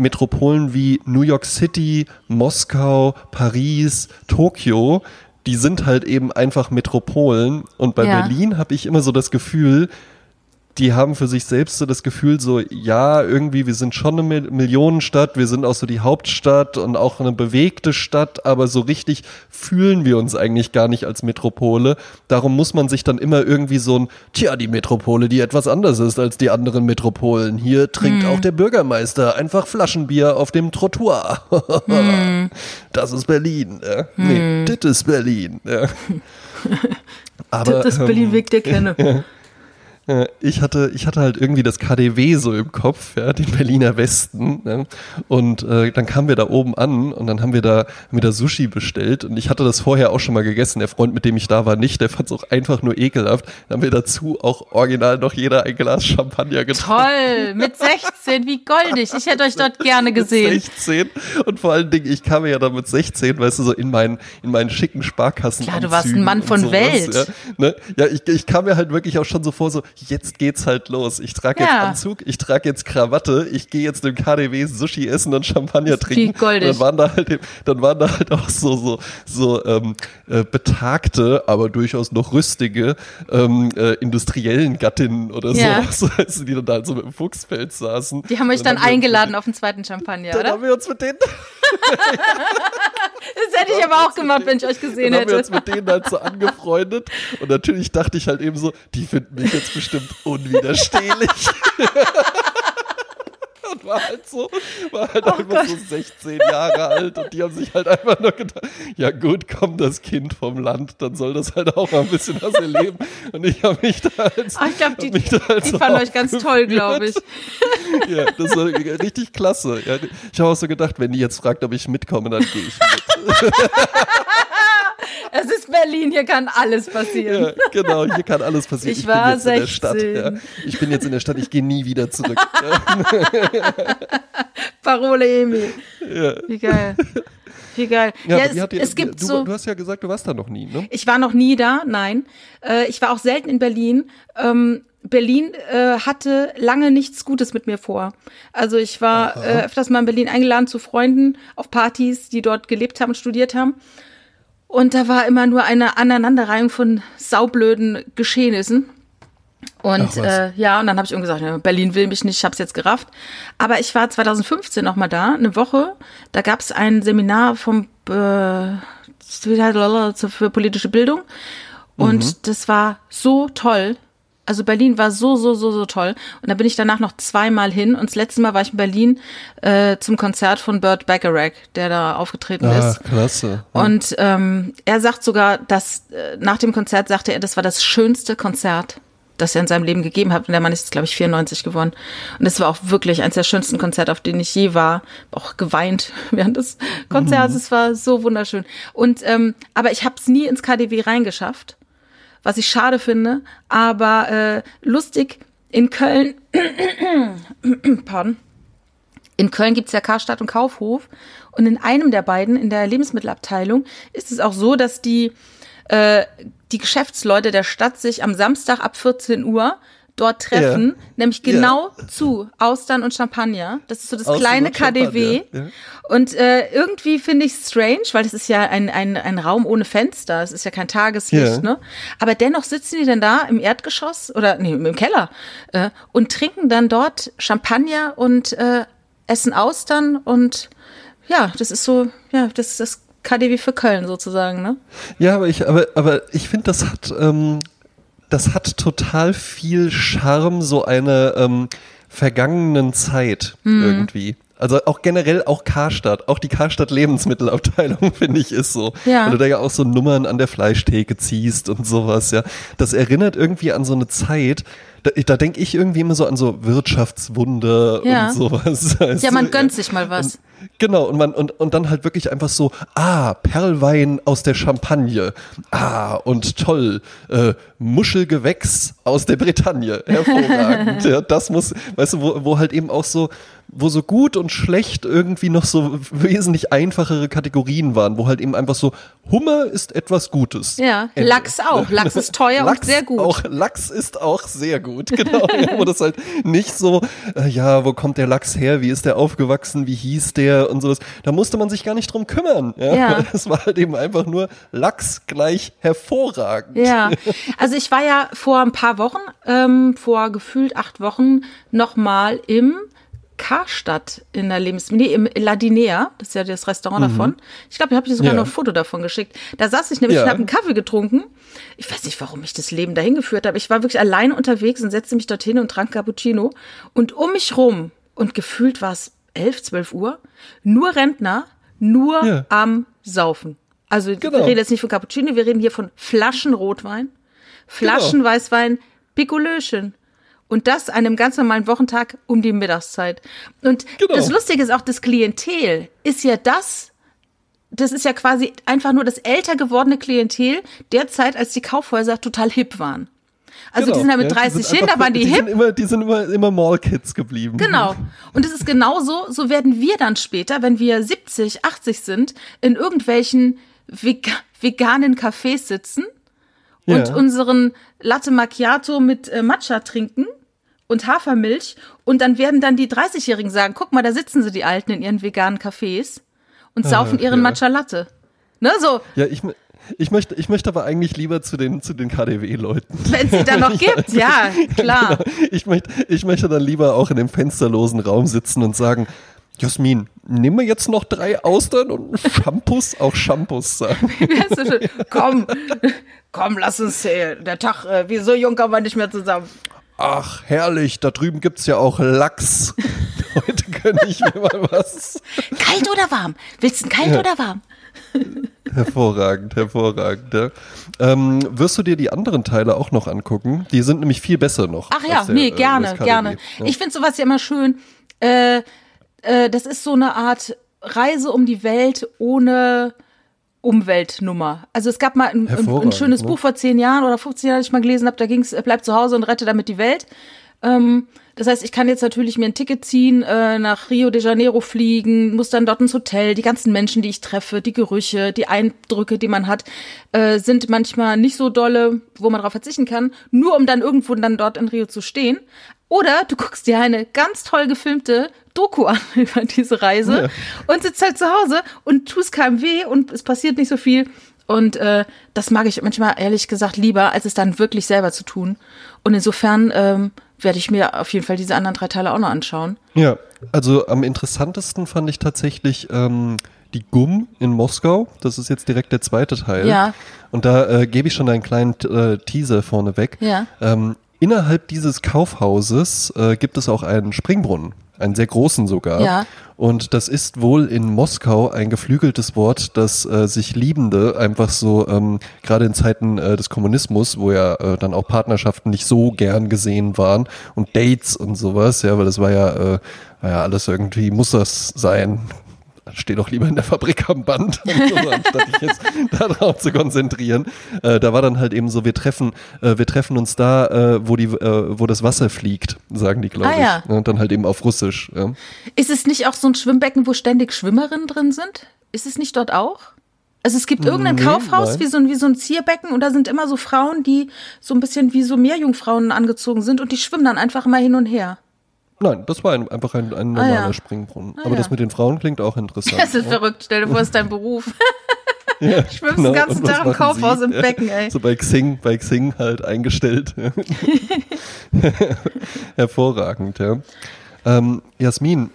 Metropolen wie New York City, Moskau, Paris, Tokio, die sind halt eben einfach Metropolen. Und bei Ja. Berlin habe ich immer so das Gefühl, die haben für sich selbst so das Gefühl, so, ja, irgendwie, wir sind schon eine Mil- Millionenstadt, wir sind auch so die Hauptstadt und auch eine bewegte Stadt, aber so richtig fühlen wir uns eigentlich gar nicht als Metropole. Darum muss man sich dann immer irgendwie so ein, tja, die Metropole, die etwas anders ist als die anderen Metropolen. Hier trinkt auch der Bürgermeister einfach Flaschenbier auf dem Trottoir. Das ist Berlin. Ja. Nee, das ist Berlin. Ja. Aber, das ähm, äh, Berlin-Weg der Kenne. ich hatte, ich hatte halt irgendwie das KDW so im Kopf, ja, den Berliner Westen. Ne? Und äh, dann kamen wir da oben an und dann haben wir da, haben wir da Sushi bestellt. Und ich hatte das vorher auch schon mal gegessen. Der Freund, mit dem ich da war, nicht. Der fand es auch einfach nur ekelhaft. Dann haben wir dazu auch original noch jeder ein Glas Champagner getrunken. Toll, mit 16, wie goldig. Ich hätte euch dort gerne gesehen. Mit 16 und vor allen Dingen, ich kam ja dann mit 16, weißt du, so in meinen, in meinen schicken Sparkassen. Klar, du warst ein Mann von Welt. Ja, ne? ja ich, ich kam mir halt wirklich auch schon so vor, so, jetzt geht's halt los. Ich trage jetzt Ja. Anzug, ich trage jetzt Krawatte, ich gehe jetzt im KDW Sushi essen und Champagner trinken. goldig. Dann waren da halt, dann waren da halt auch so, so, so ähm, äh, betagte, aber durchaus noch rüstige ähm, äh, industriellen Gattinnen oder Ja. so, so weißt du, die dann da halt so mit dem Fuchspelz saßen. Die haben euch Und dann haben wir uns eingeladen auf den zweiten Champagner, dann oder? haben wir uns mit denen Das hätte ich aber auch gemacht, wenn ich euch gesehen Dann haben wir uns hätte. mit denen halt so angefreundet und natürlich dachte ich halt eben so, die finden mich jetzt bestimmt unwiderstehlich. und war halt so, war halt Oh einfach so 16 Jahre alt und die haben sich halt einfach nur gedacht, ja gut, komm, das Kind vom Land, dann soll das halt auch mal ein bisschen was erleben. Und ich habe mich da als, Ah, ich glaube, die, die fanden euch ganz toll, glaube ich. Ja, das war richtig klasse. Ja, ich habe auch so gedacht, wenn die jetzt fragt, ob ich mitkomme, dann gehe ich mit. Es ist Berlin, hier kann alles passieren. Ja, genau, hier kann alles passieren. Ich bin war jetzt in der Stadt. 16. Ja. Ich bin jetzt in der Stadt, ich gehe nie wieder zurück. Parole Emil. Ja. Wie geil. Wie geil. Ja, Ja, es, dir- es gibt du, so. du hast ja gesagt, du warst da noch nie, ne? Ich war noch nie da, nein. Äh, ich war auch selten in Berlin. Ähm, Berlin äh, hatte lange nichts Gutes mit mir vor. Also ich war äh, öfters mal in Berlin eingeladen zu Freunden auf Partys, die dort gelebt haben und studiert haben. Und da war immer nur eine Aneinanderreihung von saublöden Geschehnissen. Und äh, ja, und dann habe ich irgendwie gesagt, ja, Berlin will mich nicht, ich habe es jetzt gerafft. Aber ich war 2015 noch mal da, eine Woche. Da gab es ein Seminar vom äh, für politische Bildung. Und Mhm. das war so toll. Also Berlin war so, so, so, so toll. Und da bin ich danach noch zweimal hin. Und das letzte Mal war ich in Berlin äh, zum Konzert von Burt Bacharach, der da aufgetreten Ah, ist. klasse. Und ähm, er sagt sogar, dass äh, nach dem Konzert sagte er, das war das schönste Konzert, das er in seinem Leben gegeben hat. Und der Mann ist, glaube ich, 94 geworden. Und es war auch wirklich eines der schönsten Konzerte, auf denen ich je war. Auch geweint während des Konzerts. Es war so wunderschön. Und ähm, aber ich habe es nie ins KDW reingeschafft, was ich schade finde. Aber äh, lustig in Köln. Pardon. In Köln gibt's ja Karstadt und Kaufhof. Und in einem der beiden, in der Lebensmittelabteilung, ist es auch so, dass die, äh, die Geschäftsleute der Stadt sich am Samstag ab 14 Uhr dort treffen, Ja. nämlich genau zu Austern und Champagner. Das ist so das Austern kleine KDW. ja. Und äh, irgendwie finde ich strange, weil das ist ja ein, ein, ein Raum ohne Fenster, es ist ja kein Tageslicht, Ja. ne? Aber dennoch sitzen die dann da im Erdgeschoss oder nee, im Keller äh, und trinken dann dort Champagner und äh, essen Austern und ja, das ist so, ja, das ist das KDW für Köln sozusagen, ne? Ja, aber ich, aber, aber ich finde, das hat, ähm, das hat total viel Charme, so eine ähm, vergangenen Zeit Mhm. irgendwie. Also auch generell auch Karstadt, auch die Karstadt Lebensmittelabteilung finde ich ist so. Ja. Weil du da ja auch so Nummern an der Fleischtheke ziehst und sowas, ja. Das erinnert irgendwie an so eine Zeit, da, da denke ich irgendwie immer so an so Wirtschaftswunder Ja. und sowas. weißt Ja, man gönnt sich mal was. Genau, und man, und, und dann halt wirklich einfach so, ah, Perlwein aus der Champagne. Ah, und toll, äh, Muschelgewächs aus der Bretagne. Hervorragend. ja, das muss, weißt du, wo, wo halt eben auch so, wo so gut und schlecht irgendwie noch so wesentlich einfachere Kategorien waren, wo halt eben einfach so, Hummer ist etwas Gutes. Ja, Ende. Lachs auch. Lachs ist teuer Lachs und sehr gut. Auch, Lachs ist auch sehr gut, genau. ja, wo das halt nicht so, äh, ja, wo kommt der Lachs her, wie ist der aufgewachsen, wie hieß der und sowas. Da musste man sich gar nicht drum kümmern. Ja. Ja. Es war halt eben einfach nur Lachs gleich hervorragend. Ja, also ich war ja vor ein paar Wochen, ähm, vor gefühlt acht Wochen, nochmal im Karstadt in der Lebensmittel, nee, im La Dinea, das ist ja das Restaurant davon. Ich glaube, ich habe dir sogar Mhm. Ja. noch ein Foto davon geschickt. Da saß ich nämlich Ja. und habe einen Kaffee getrunken. Ich weiß nicht, warum mich das Leben dahin geführt hat, aber ich war wirklich alleine unterwegs und setzte mich dorthin und trank Cappuccino. Und um mich rum, und gefühlt war es 11, 12 Uhr, nur Rentner, nur Ja. am Saufen. Also Genau. wir reden jetzt nicht von Cappuccino, wir reden hier von Flaschen Rotwein, Flaschen Genau. Weißwein, Pikolöchen. Und das an einem ganz normalen Wochentag um die Mittagszeit. Und Genau. das Lustige ist auch, das Klientel ist ja das, das ist ja quasi einfach nur das älter gewordene Klientel der Zeit, als die Kaufhäuser total hip waren. Also die Genau. sind da mit Ja, 30 sind hin, da waren die, die hip. Sind immer, die sind immer, immer Mall-Kids geblieben. Genau. Und es ist genauso, so werden wir dann später, wenn wir 70, 80 sind, in irgendwelchen vega veganen Cafés sitzen und Ja. unseren Latte Macchiato mit äh, Matcha trinken und Hafermilch und dann werden dann die 30-Jährigen sagen, guck mal, da sitzen sie, die Alten, in ihren veganen Cafés und saufen Ach, ihren ja. Matcha Latte. Ne, so, Ja, ich, ich, möchte, ich möchte aber eigentlich lieber zu den, zu den KDW-Leuten. wenn es sie dann noch gibt, ja, klar. Ich möchte, ich möchte dann lieber auch in dem fensterlosen Raum sitzen und sagen, Jasmin, nimm mir jetzt noch drei Austern und Shampoos, auch Shampoos sagen. Komm, komm, lass uns, äh, der Tag, äh, wieso jung kommen wir nicht mehr zusammen? Ach, herrlich, da drüben gibt's ja auch Lachs. Heute gönne ich mir mal was. Kalt oder warm? Willst du kalt oder warm? Hervorragend, hervorragend. Ja. Ähm, wirst du dir die anderen Teile auch noch angucken? Die sind nämlich viel besser noch. Ach ja, der, nee, äh, gerne, KDW. gerne. Ja. Ich finde sowas ja immer schön. Äh, äh, das ist so eine Art Reise um die Welt ohne Umweltnummer. Also es gab mal ein, ein, schönes ne? Buch vor zehn Jahren oder 15 Jahren, das ich mal gelesen habe, da ging es, bleib zu Hause und rette damit die Welt. Ähm, das heißt, ich kann jetzt natürlich mir ein Ticket ziehen, äh, nach Rio de Janeiro fliegen, muss dann dort ins Hotel. Die ganzen Menschen, die ich treffe, die Gerüche, die Eindrücke, die man hat, äh, sind manchmal nicht so dolle, wo man darauf verzichten kann, nur um dann irgendwo dann dort in Rio zu stehen. Oder du guckst dir eine ganz toll gefilmte Doku an über diese Reise und sitzt halt zu Hause und tust keinem weh und es passiert nicht so viel. Und äh, das mag ich manchmal ehrlich gesagt lieber, als es dann wirklich selber zu tun. Und insofern ähm, werde ich mir auf jeden Fall diese anderen drei Teile auch noch anschauen. Ja, also am interessantesten fand ich tatsächlich ähm, die GUM in Moskau. Das ist jetzt direkt der zweite Teil. Ja. Und da äh, gebe ich schon einen kleinen äh, Teaser vorneweg. Ja. Ähm, innerhalb dieses Kaufhauses äh, gibt es auch einen Springbrunnen. Einen sehr großen sogar. Ja. Und das ist wohl in Moskau ein geflügeltes Wort, das äh, sich Liebende einfach so, ähm, gerade in Zeiten äh, des Kommunismus, wo ja äh, dann auch Partnerschaften nicht so gern gesehen waren und Dates und sowas, ja, weil das war ja, äh, war ja alles irgendwie, muss das sein. Steh doch lieber in der Fabrik am Band, so, anstatt dich jetzt darauf zu konzentrieren. Äh, da war dann halt eben so, wir treffen, äh, wir treffen uns da, äh, wo die, äh, wo das Wasser fliegt, sagen die, glaube Ah, ich. ja. Und dann halt eben auf Russisch. Ja. Ist es nicht auch so ein Schwimmbecken, wo ständig Schwimmerinnen drin sind? Ist es nicht dort auch? Also es gibt irgendein Nee, Kaufhaus nein. wie so, ein, wie so ein Zierbecken und da sind immer so Frauen, die so ein bisschen wie so Meerjungfrauen angezogen sind und die schwimmen dann einfach immer hin und her. Nein, das war ein, einfach ein, ein Ah, normaler ja. Springbrunnen. Ah, Aber ja. das mit den Frauen klingt auch interessant. Das ist ja. verrückt. Stell dir vor, es ist dein Beruf. Ja, schwimmst genau. den ganzen Tag im Kaufhaus Sie? im Becken, ey. So bei Xing, bei Xing halt eingestellt. Hervorragend, ja. Ähm, Jasmin,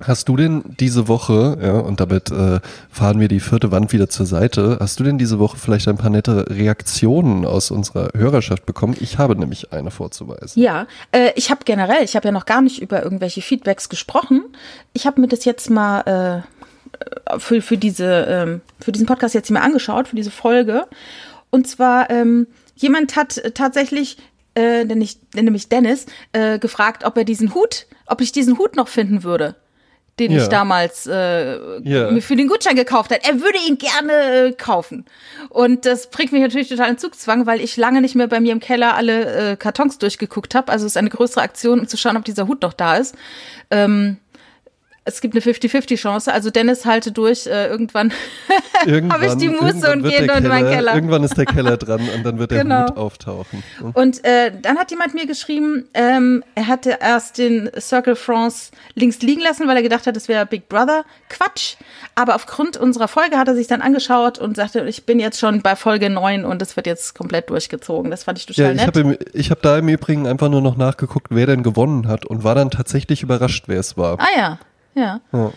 hast du denn diese Woche, ja, und damit äh, fahren wir die vierte Wand wieder zur Seite, hast du denn diese Woche vielleicht ein paar nette Reaktionen aus unserer Hörerschaft bekommen? Ich habe nämlich eine vorzuweisen. Ja, äh, ich habe generell, ich habe ja noch gar nicht über irgendwelche Feedbacks gesprochen. Ich habe mir das jetzt mal äh, für, für, diese, ähm, für diesen Podcast jetzt mal angeschaut, für diese Folge. Und zwar, ähm, jemand hat tatsächlich, äh, nämlich, nämlich Dennis, äh, gefragt, ob er diesen Hut, ob ich diesen Hut noch finden würde. Den Ja. ich damals äh, Ja. für den Gutschein gekauft hat. Er würde ihn gerne äh, kaufen. Und das bringt mich natürlich total in Zugzwang, weil ich lange nicht mehr bei mir im Keller alle äh, Kartons durchgeguckt habe. Also es ist eine größere Aktion, um zu schauen, ob dieser Hut noch da ist. Ähm, es gibt eine 50-50-Chance. Also Dennis halte durch. Äh, irgendwann Irgendwann, Habe ich die Muße und gehe nur in meinen Keller. Irgendwann ist der Keller dran und dann wird der Genau. Hut auftauchen. Und äh, dann hat jemand mir geschrieben, ähm, er hatte erst den Circle France links liegen lassen, weil er gedacht hat, es wäre Big Brother. Quatsch. Aber aufgrund unserer Folge hat er sich dann angeschaut und sagte, ich bin jetzt schon bei Folge 9 und es wird jetzt komplett durchgezogen. Das fand ich Ja, total ich nett. habe ich hab da im Übrigen einfach nur noch nachgeguckt, wer denn gewonnen hat und war dann tatsächlich überrascht, wer es war. Ah ja, ja. Ja.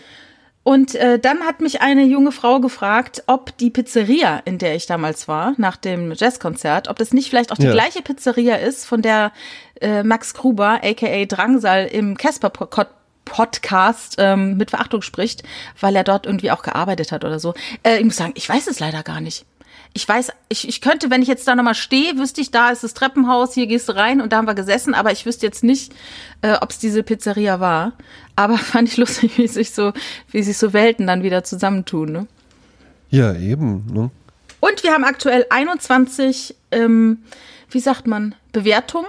Und äh, dann hat mich eine junge Frau gefragt, ob die Pizzeria, in der ich damals war, nach dem Jazzkonzert, ob das nicht vielleicht auch die Ja. gleiche Pizzeria ist, von der äh, Max Gruber, aka Drangsal, im Casper Podcast ähm, mit Verachtung spricht, weil er dort irgendwie auch gearbeitet hat oder so. Äh, ich muss sagen, ich weiß es leider gar nicht. Ich weiß, ich, ich könnte, wenn ich jetzt da nochmal stehe, wüsste ich, da ist das Treppenhaus, hier gehst du rein und da haben wir gesessen, aber ich wüsste jetzt nicht, äh, ob es diese Pizzeria war. Aber fand ich lustig, wie sich so, wie sich so Welten dann wieder zusammentun. Ne? Ja, eben. Ne? Und wir haben aktuell 21, ähm, wie sagt man, Bewertungen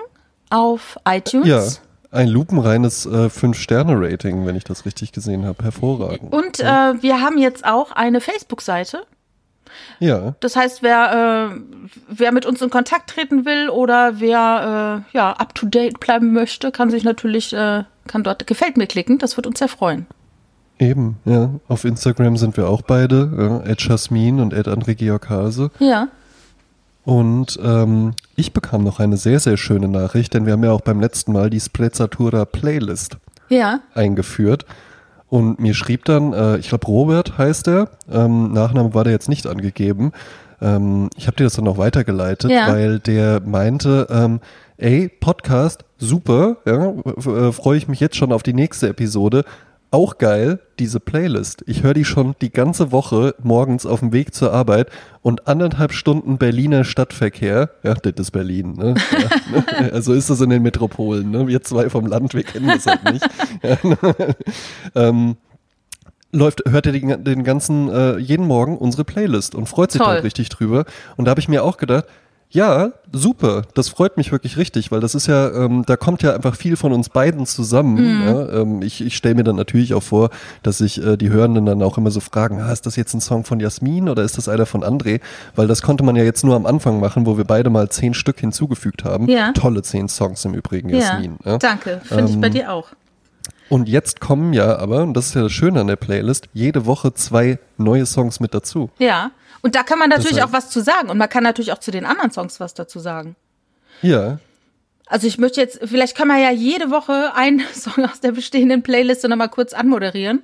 auf iTunes. Ja, ein lupenreines äh, Fünf-Sterne-Rating, wenn ich das richtig gesehen habe. Hervorragend. Und äh, wir haben jetzt auch eine Facebook-Seite. Ja. Das heißt, wer, äh, wer mit uns in Kontakt treten will oder wer äh, ja up to date bleiben möchte, kann sich natürlich äh, kann dort gefällt mir klicken. Das wird uns sehr freuen. Eben, ja. Auf Instagram sind wir auch beide, ja, Ed Jasmin und Ed André Georg Ja. Und ähm, ich bekam noch eine sehr, sehr schöne Nachricht, denn wir haben ja auch beim letzten Mal die Sprezzatura Playlist ja. eingeführt. Und mir schrieb dann, äh, ich glaube Robert heißt er, ähm, Nachname war der jetzt nicht angegeben. Ähm, ich habe dir das dann auch weitergeleitet, ja. weil der meinte, ähm, ey, Podcast, super, ja, äh, freue ich mich jetzt schon auf die nächste Episode. Auch geil, diese Playlist. Ich höre die schon die ganze Woche morgens auf dem Weg zur Arbeit und anderthalb Stunden Berliner Stadtverkehr. Ja, das ist Berlin, ne? Ja, ne? Also ist das in den Metropolen, ne? Wir zwei vom Land, wir kennen das halt nicht. Ja, ne? ähm, läuft, hört er den, den ganzen, äh, jeden Morgen unsere Playlist und freut sich Toll. da richtig drüber. Und da habe ich mir auch gedacht, ja, super. Das freut mich wirklich richtig, weil das ist ja, ähm, da kommt ja einfach viel von uns beiden zusammen. Mhm. Ja? Ähm, ich ich stelle mir dann natürlich auch vor, dass sich äh, die Hörenden dann auch immer so fragen, ah, ist das jetzt ein Song von Jasmin oder ist das einer von André? Weil das konnte man ja jetzt nur am Anfang machen, wo wir beide mal zehn Stück hinzugefügt haben. Ja. Tolle zehn Songs im Übrigen, Jasmin. Ja, ja? danke. Finde ähm, ich bei ähm, dir auch. Und jetzt kommen ja aber, und das ist ja das Schöne an der Playlist, jede Woche zwei neue Songs mit dazu. Ja. Und da kann man natürlich das heißt, auch was zu sagen. Und man kann natürlich auch zu den anderen Songs was dazu sagen. Ja. Also ich möchte jetzt, vielleicht kann man ja jede Woche einen Song aus der bestehenden Playlist nochmal kurz anmoderieren.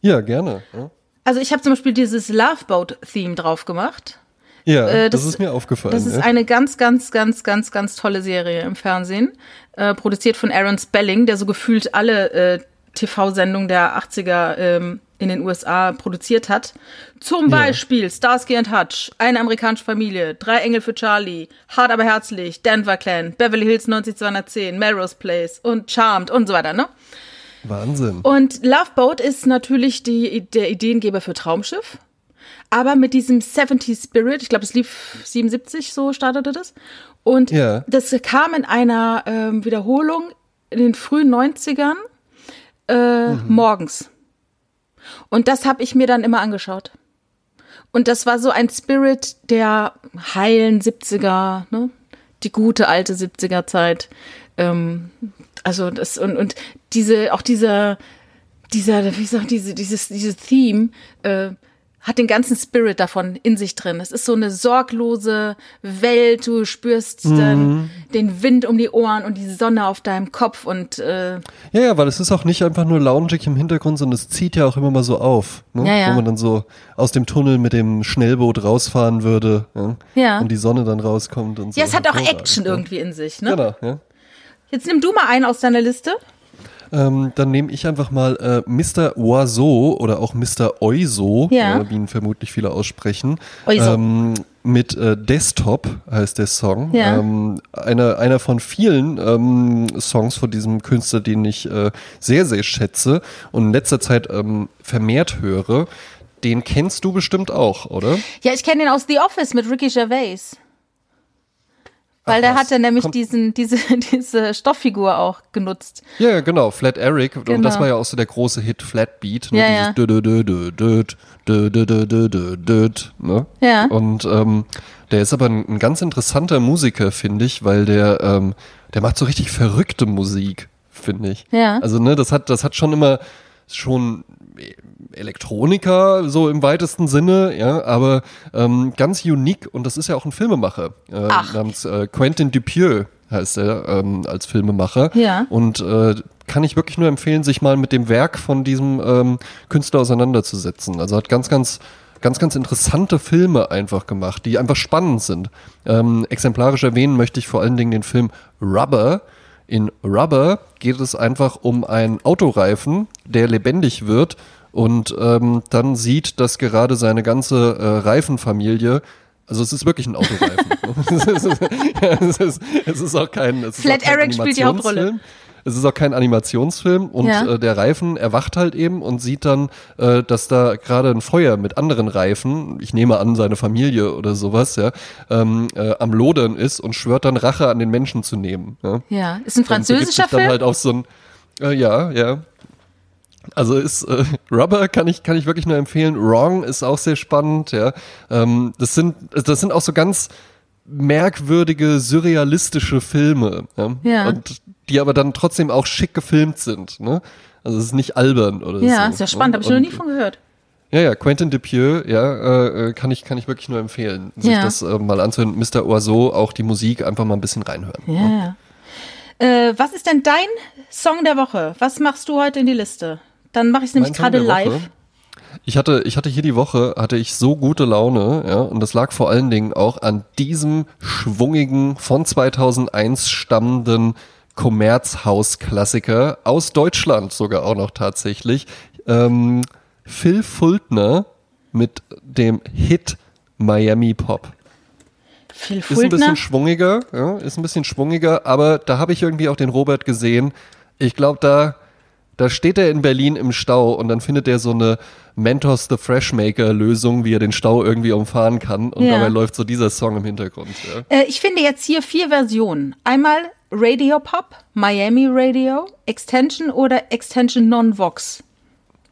Ja, gerne. Ja. Also ich habe zum Beispiel dieses Loveboat-Theme drauf gemacht. Ja, äh, das, das, ist mir aufgefallen. Das ist ja. eine ganz, ganz, ganz, ganz, ganz tolle Serie im Fernsehen. Äh, produziert von Aaron Spelling, der so gefühlt alle äh, TV-Sendungen der 80er ähm, in den USA produziert hat. Zum Beispiel ja. Starsky and Hutch, eine amerikanische Familie, Drei Engel für Charlie, Hart aber herzlich, Denver Clan, Beverly Hills 90210, Melrose Place und Charmed und so weiter, ne? Wahnsinn. Und Loveboat ist natürlich die, der Ideengeber für Traumschiff. Aber mit diesem 70 Spirit, ich glaube, es lief 77, so startete das. Und ja. das kam in einer ähm, Wiederholung in den frühen 90ern äh, mhm. morgens. Und das habe ich mir dann immer angeschaut. Und das war so ein Spirit der heilen 70er, ne? die gute alte 70er Zeit. Ähm, also das und, und diese, auch dieser, dieser, wie gesagt, diese, dieses, dieses Theme, äh, hat den ganzen Spirit davon in sich drin. Es ist so eine sorglose Welt. Du spürst mhm. dann den Wind um die Ohren und die Sonne auf deinem Kopf und äh ja, ja, weil es ist auch nicht einfach nur loungig im Hintergrund, sondern es zieht ja auch immer mal so auf, ne? ja, ja. wo man dann so aus dem Tunnel mit dem Schnellboot rausfahren würde ja? ja. und die Sonne dann rauskommt und so. Ja, es hat auch Action irgendwie in sich, ne? Genau, ja. Jetzt nimm du mal einen aus deiner Liste. Ähm, dann nehme ich einfach mal äh, Mr. Oiseau oder auch Mr. Oiso, ja. äh, wie ihn vermutlich viele aussprechen. Ähm, mit äh, Desktop heißt der Song. Ja. Ähm, einer, einer von vielen ähm, Songs von diesem Künstler, den ich äh, sehr, sehr schätze und in letzter Zeit ähm, vermehrt höre. Den kennst du bestimmt auch, oder? Ja, ich kenne den aus The Office mit Ricky Gervais. Weil der hatte nämlich diesen, diese, diese Stofffigur auch genutzt. Ja, genau, Flat Eric. Genau. Und das genau. war ja auch so der große Hit Flat Beat. Ne? Ja, Dieses ne? Ja. Und ähm, der ist aber ein, ein ganz interessanter Musiker, finde ich, weil der, ähm, der macht so richtig verrückte Musik, finde ich. Ja. Also, ne, das hat, das hat schon immer schon Elektroniker, so im weitesten Sinne, ja, aber ähm, ganz unique und das ist ja auch ein Filmemacher äh, namens äh, Quentin Dupieux heißt er ähm, als Filmemacher. Ja. Und äh, kann ich wirklich nur empfehlen, sich mal mit dem Werk von diesem ähm, Künstler auseinanderzusetzen. Also hat ganz, ganz ganz, ganz interessante Filme einfach gemacht, die einfach spannend sind. Ähm, exemplarisch erwähnen möchte ich vor allen Dingen den Film Rubber. In Rubber geht es einfach um einen Autoreifen, der lebendig wird und ähm, dann sieht, dass gerade seine ganze äh, Reifenfamilie also es ist wirklich ein Autoreifen. es, ist, es, ist, es, ist, auch kein. Es Flat kein Eric spielt die Hauptrolle. Es ist auch kein Animationsfilm und ja. äh, der Reifen erwacht halt eben und sieht dann, äh, dass da gerade ein Feuer mit anderen Reifen, ich nehme an seine Familie oder sowas, ja, ähm, äh, am Lodern ist und schwört dann Rache an den Menschen zu nehmen. Ja, ja. ist ein französischer Film. Dann halt auf so ein, äh, ja, ja. Also ist äh, Rubber kann ich kann ich wirklich nur empfehlen. Wrong ist auch sehr spannend. Ja, ähm, das sind das sind auch so ganz merkwürdige surrealistische Filme. Ja? Ja. Und die aber dann trotzdem auch schick gefilmt sind. Ne? Also es ist nicht albern oder so. Ja, ist ja spannend, habe ich noch nie von gehört. Ja, ja, Quentin Dupieux, ja, äh, äh, kann ich kann ich wirklich nur empfehlen, sich Ja. das äh, mal anzuhören. Mr. Oiseau, auch die Musik einfach mal ein bisschen reinhören. Ja, ja. Äh, was ist denn dein Song der Woche? Was machst du heute in die Liste? Dann mache ich es nämlich gerade live. Ich hatte, ich hatte hier die Woche, hatte ich so gute Laune, ja, und das lag vor allen Dingen auch an diesem schwungigen, von 2001 stammenden Kommerzhaus-Klassiker aus Deutschland sogar auch noch tatsächlich. Ähm, Phil Fultner mit dem Hit Miami Pop. Phil Ist ein Fultner. bisschen schwungiger, ja, ist ein bisschen schwungiger, aber da habe ich irgendwie auch den Robert gesehen. Ich glaube, da, da steht er in Berlin im Stau und dann findet er so eine Mentos the Freshmaker Lösung, wie er den Stau irgendwie umfahren kann und Ja. dabei läuft so dieser Song im Hintergrund. Ja. Äh, ich finde jetzt hier vier Versionen. Einmal Radio Pop, Miami Radio, Extension oder Extension Non-Vox.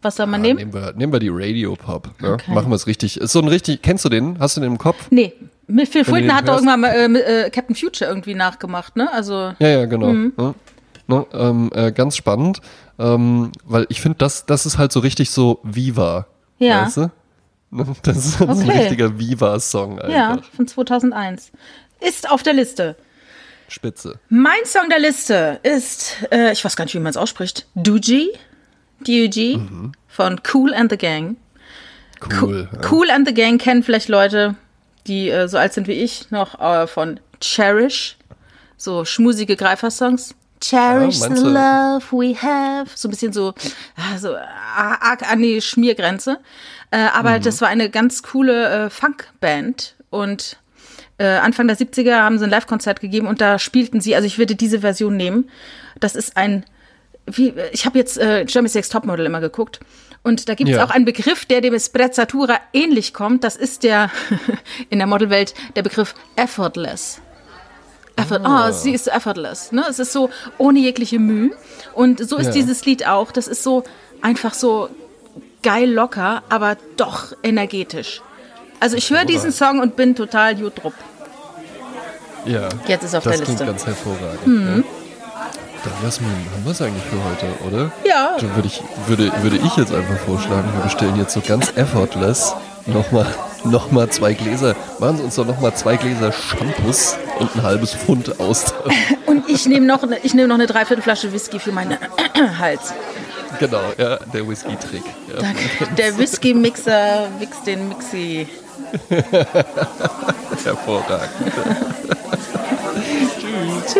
Was soll man Ah, nehmen? nehmen, wir, nehmen wir die Radio Pop. Ja. Okay. Machen wir es richtig. Ist so ein richtig, kennst du den? Hast du den im Kopf? Nee, mit Phil Fultner hat doch irgendwann mal äh, äh, Captain Future irgendwie nachgemacht, ne? Also, Ja, ja, genau. Mhm. Ja. Ne, ähm, äh, ganz spannend, ähm, weil ich finde, das, das ist halt so richtig so Viva. Ja. Weißt du? Ne, Das ist so ein Okay. richtiger Viva-Song einfach. ja, von 2001. Ist auf der Liste. Spitze. Mein Song der Liste ist, äh, ich weiß gar nicht, wie man es ausspricht, Doogie, D-U-G, Mhm. von Cool and the Gang. Cool. ja. Cool and the Gang kennen vielleicht Leute, die äh, so alt sind wie ich, noch äh, von Cherish, so schmusige Greifer-Songs. Cherish Ja, the love we have. So ein bisschen so, ah, so ah, arg an die Schmiergrenze. Äh, aber Mhm. das war eine ganz coole äh, Funkband und äh, Anfang der 70er haben sie ein Live-Konzert gegeben und da spielten sie, also ich würde diese Version nehmen. Das ist ein, wie, ich habe jetzt äh, Jeremy Sex Topmodel immer geguckt und da gibt es Ja. auch einen Begriff, der dem Sprezzatura ähnlich kommt. Das ist der, in der Modelwelt, der Begriff effortless. Effort, oh, sie ist so effortless. Ne? Es ist so ohne jegliche Mühe. Und so ist Ja. dieses Lied auch. Das ist so einfach so geil locker, aber doch energetisch. Also ich höre diesen Song und bin total gut drupp. Ja. Jetzt ist auf das der klingt Liste. Mhm. ganz hervorragend. Ja. Dann Jasmin, haben wir es eigentlich für heute, oder? Ja. Dann würde ich, würde, würde ich jetzt einfach vorschlagen, wir bestellen jetzt so ganz effortless nochmal noch mal zwei Gläser, machen Sie uns doch nochmal zwei Gläser Shampoos und ein halbes Pfund Austern. Und ich nehme noch, ne- ich nehme noch eine Dreiviertelflasche Whisky für meinen Hals. genau, ja, der Whisky-Trick. Ja. Danke. Der Whisky-Mixer wichst den Mixi. Hervorragend. Tschüss.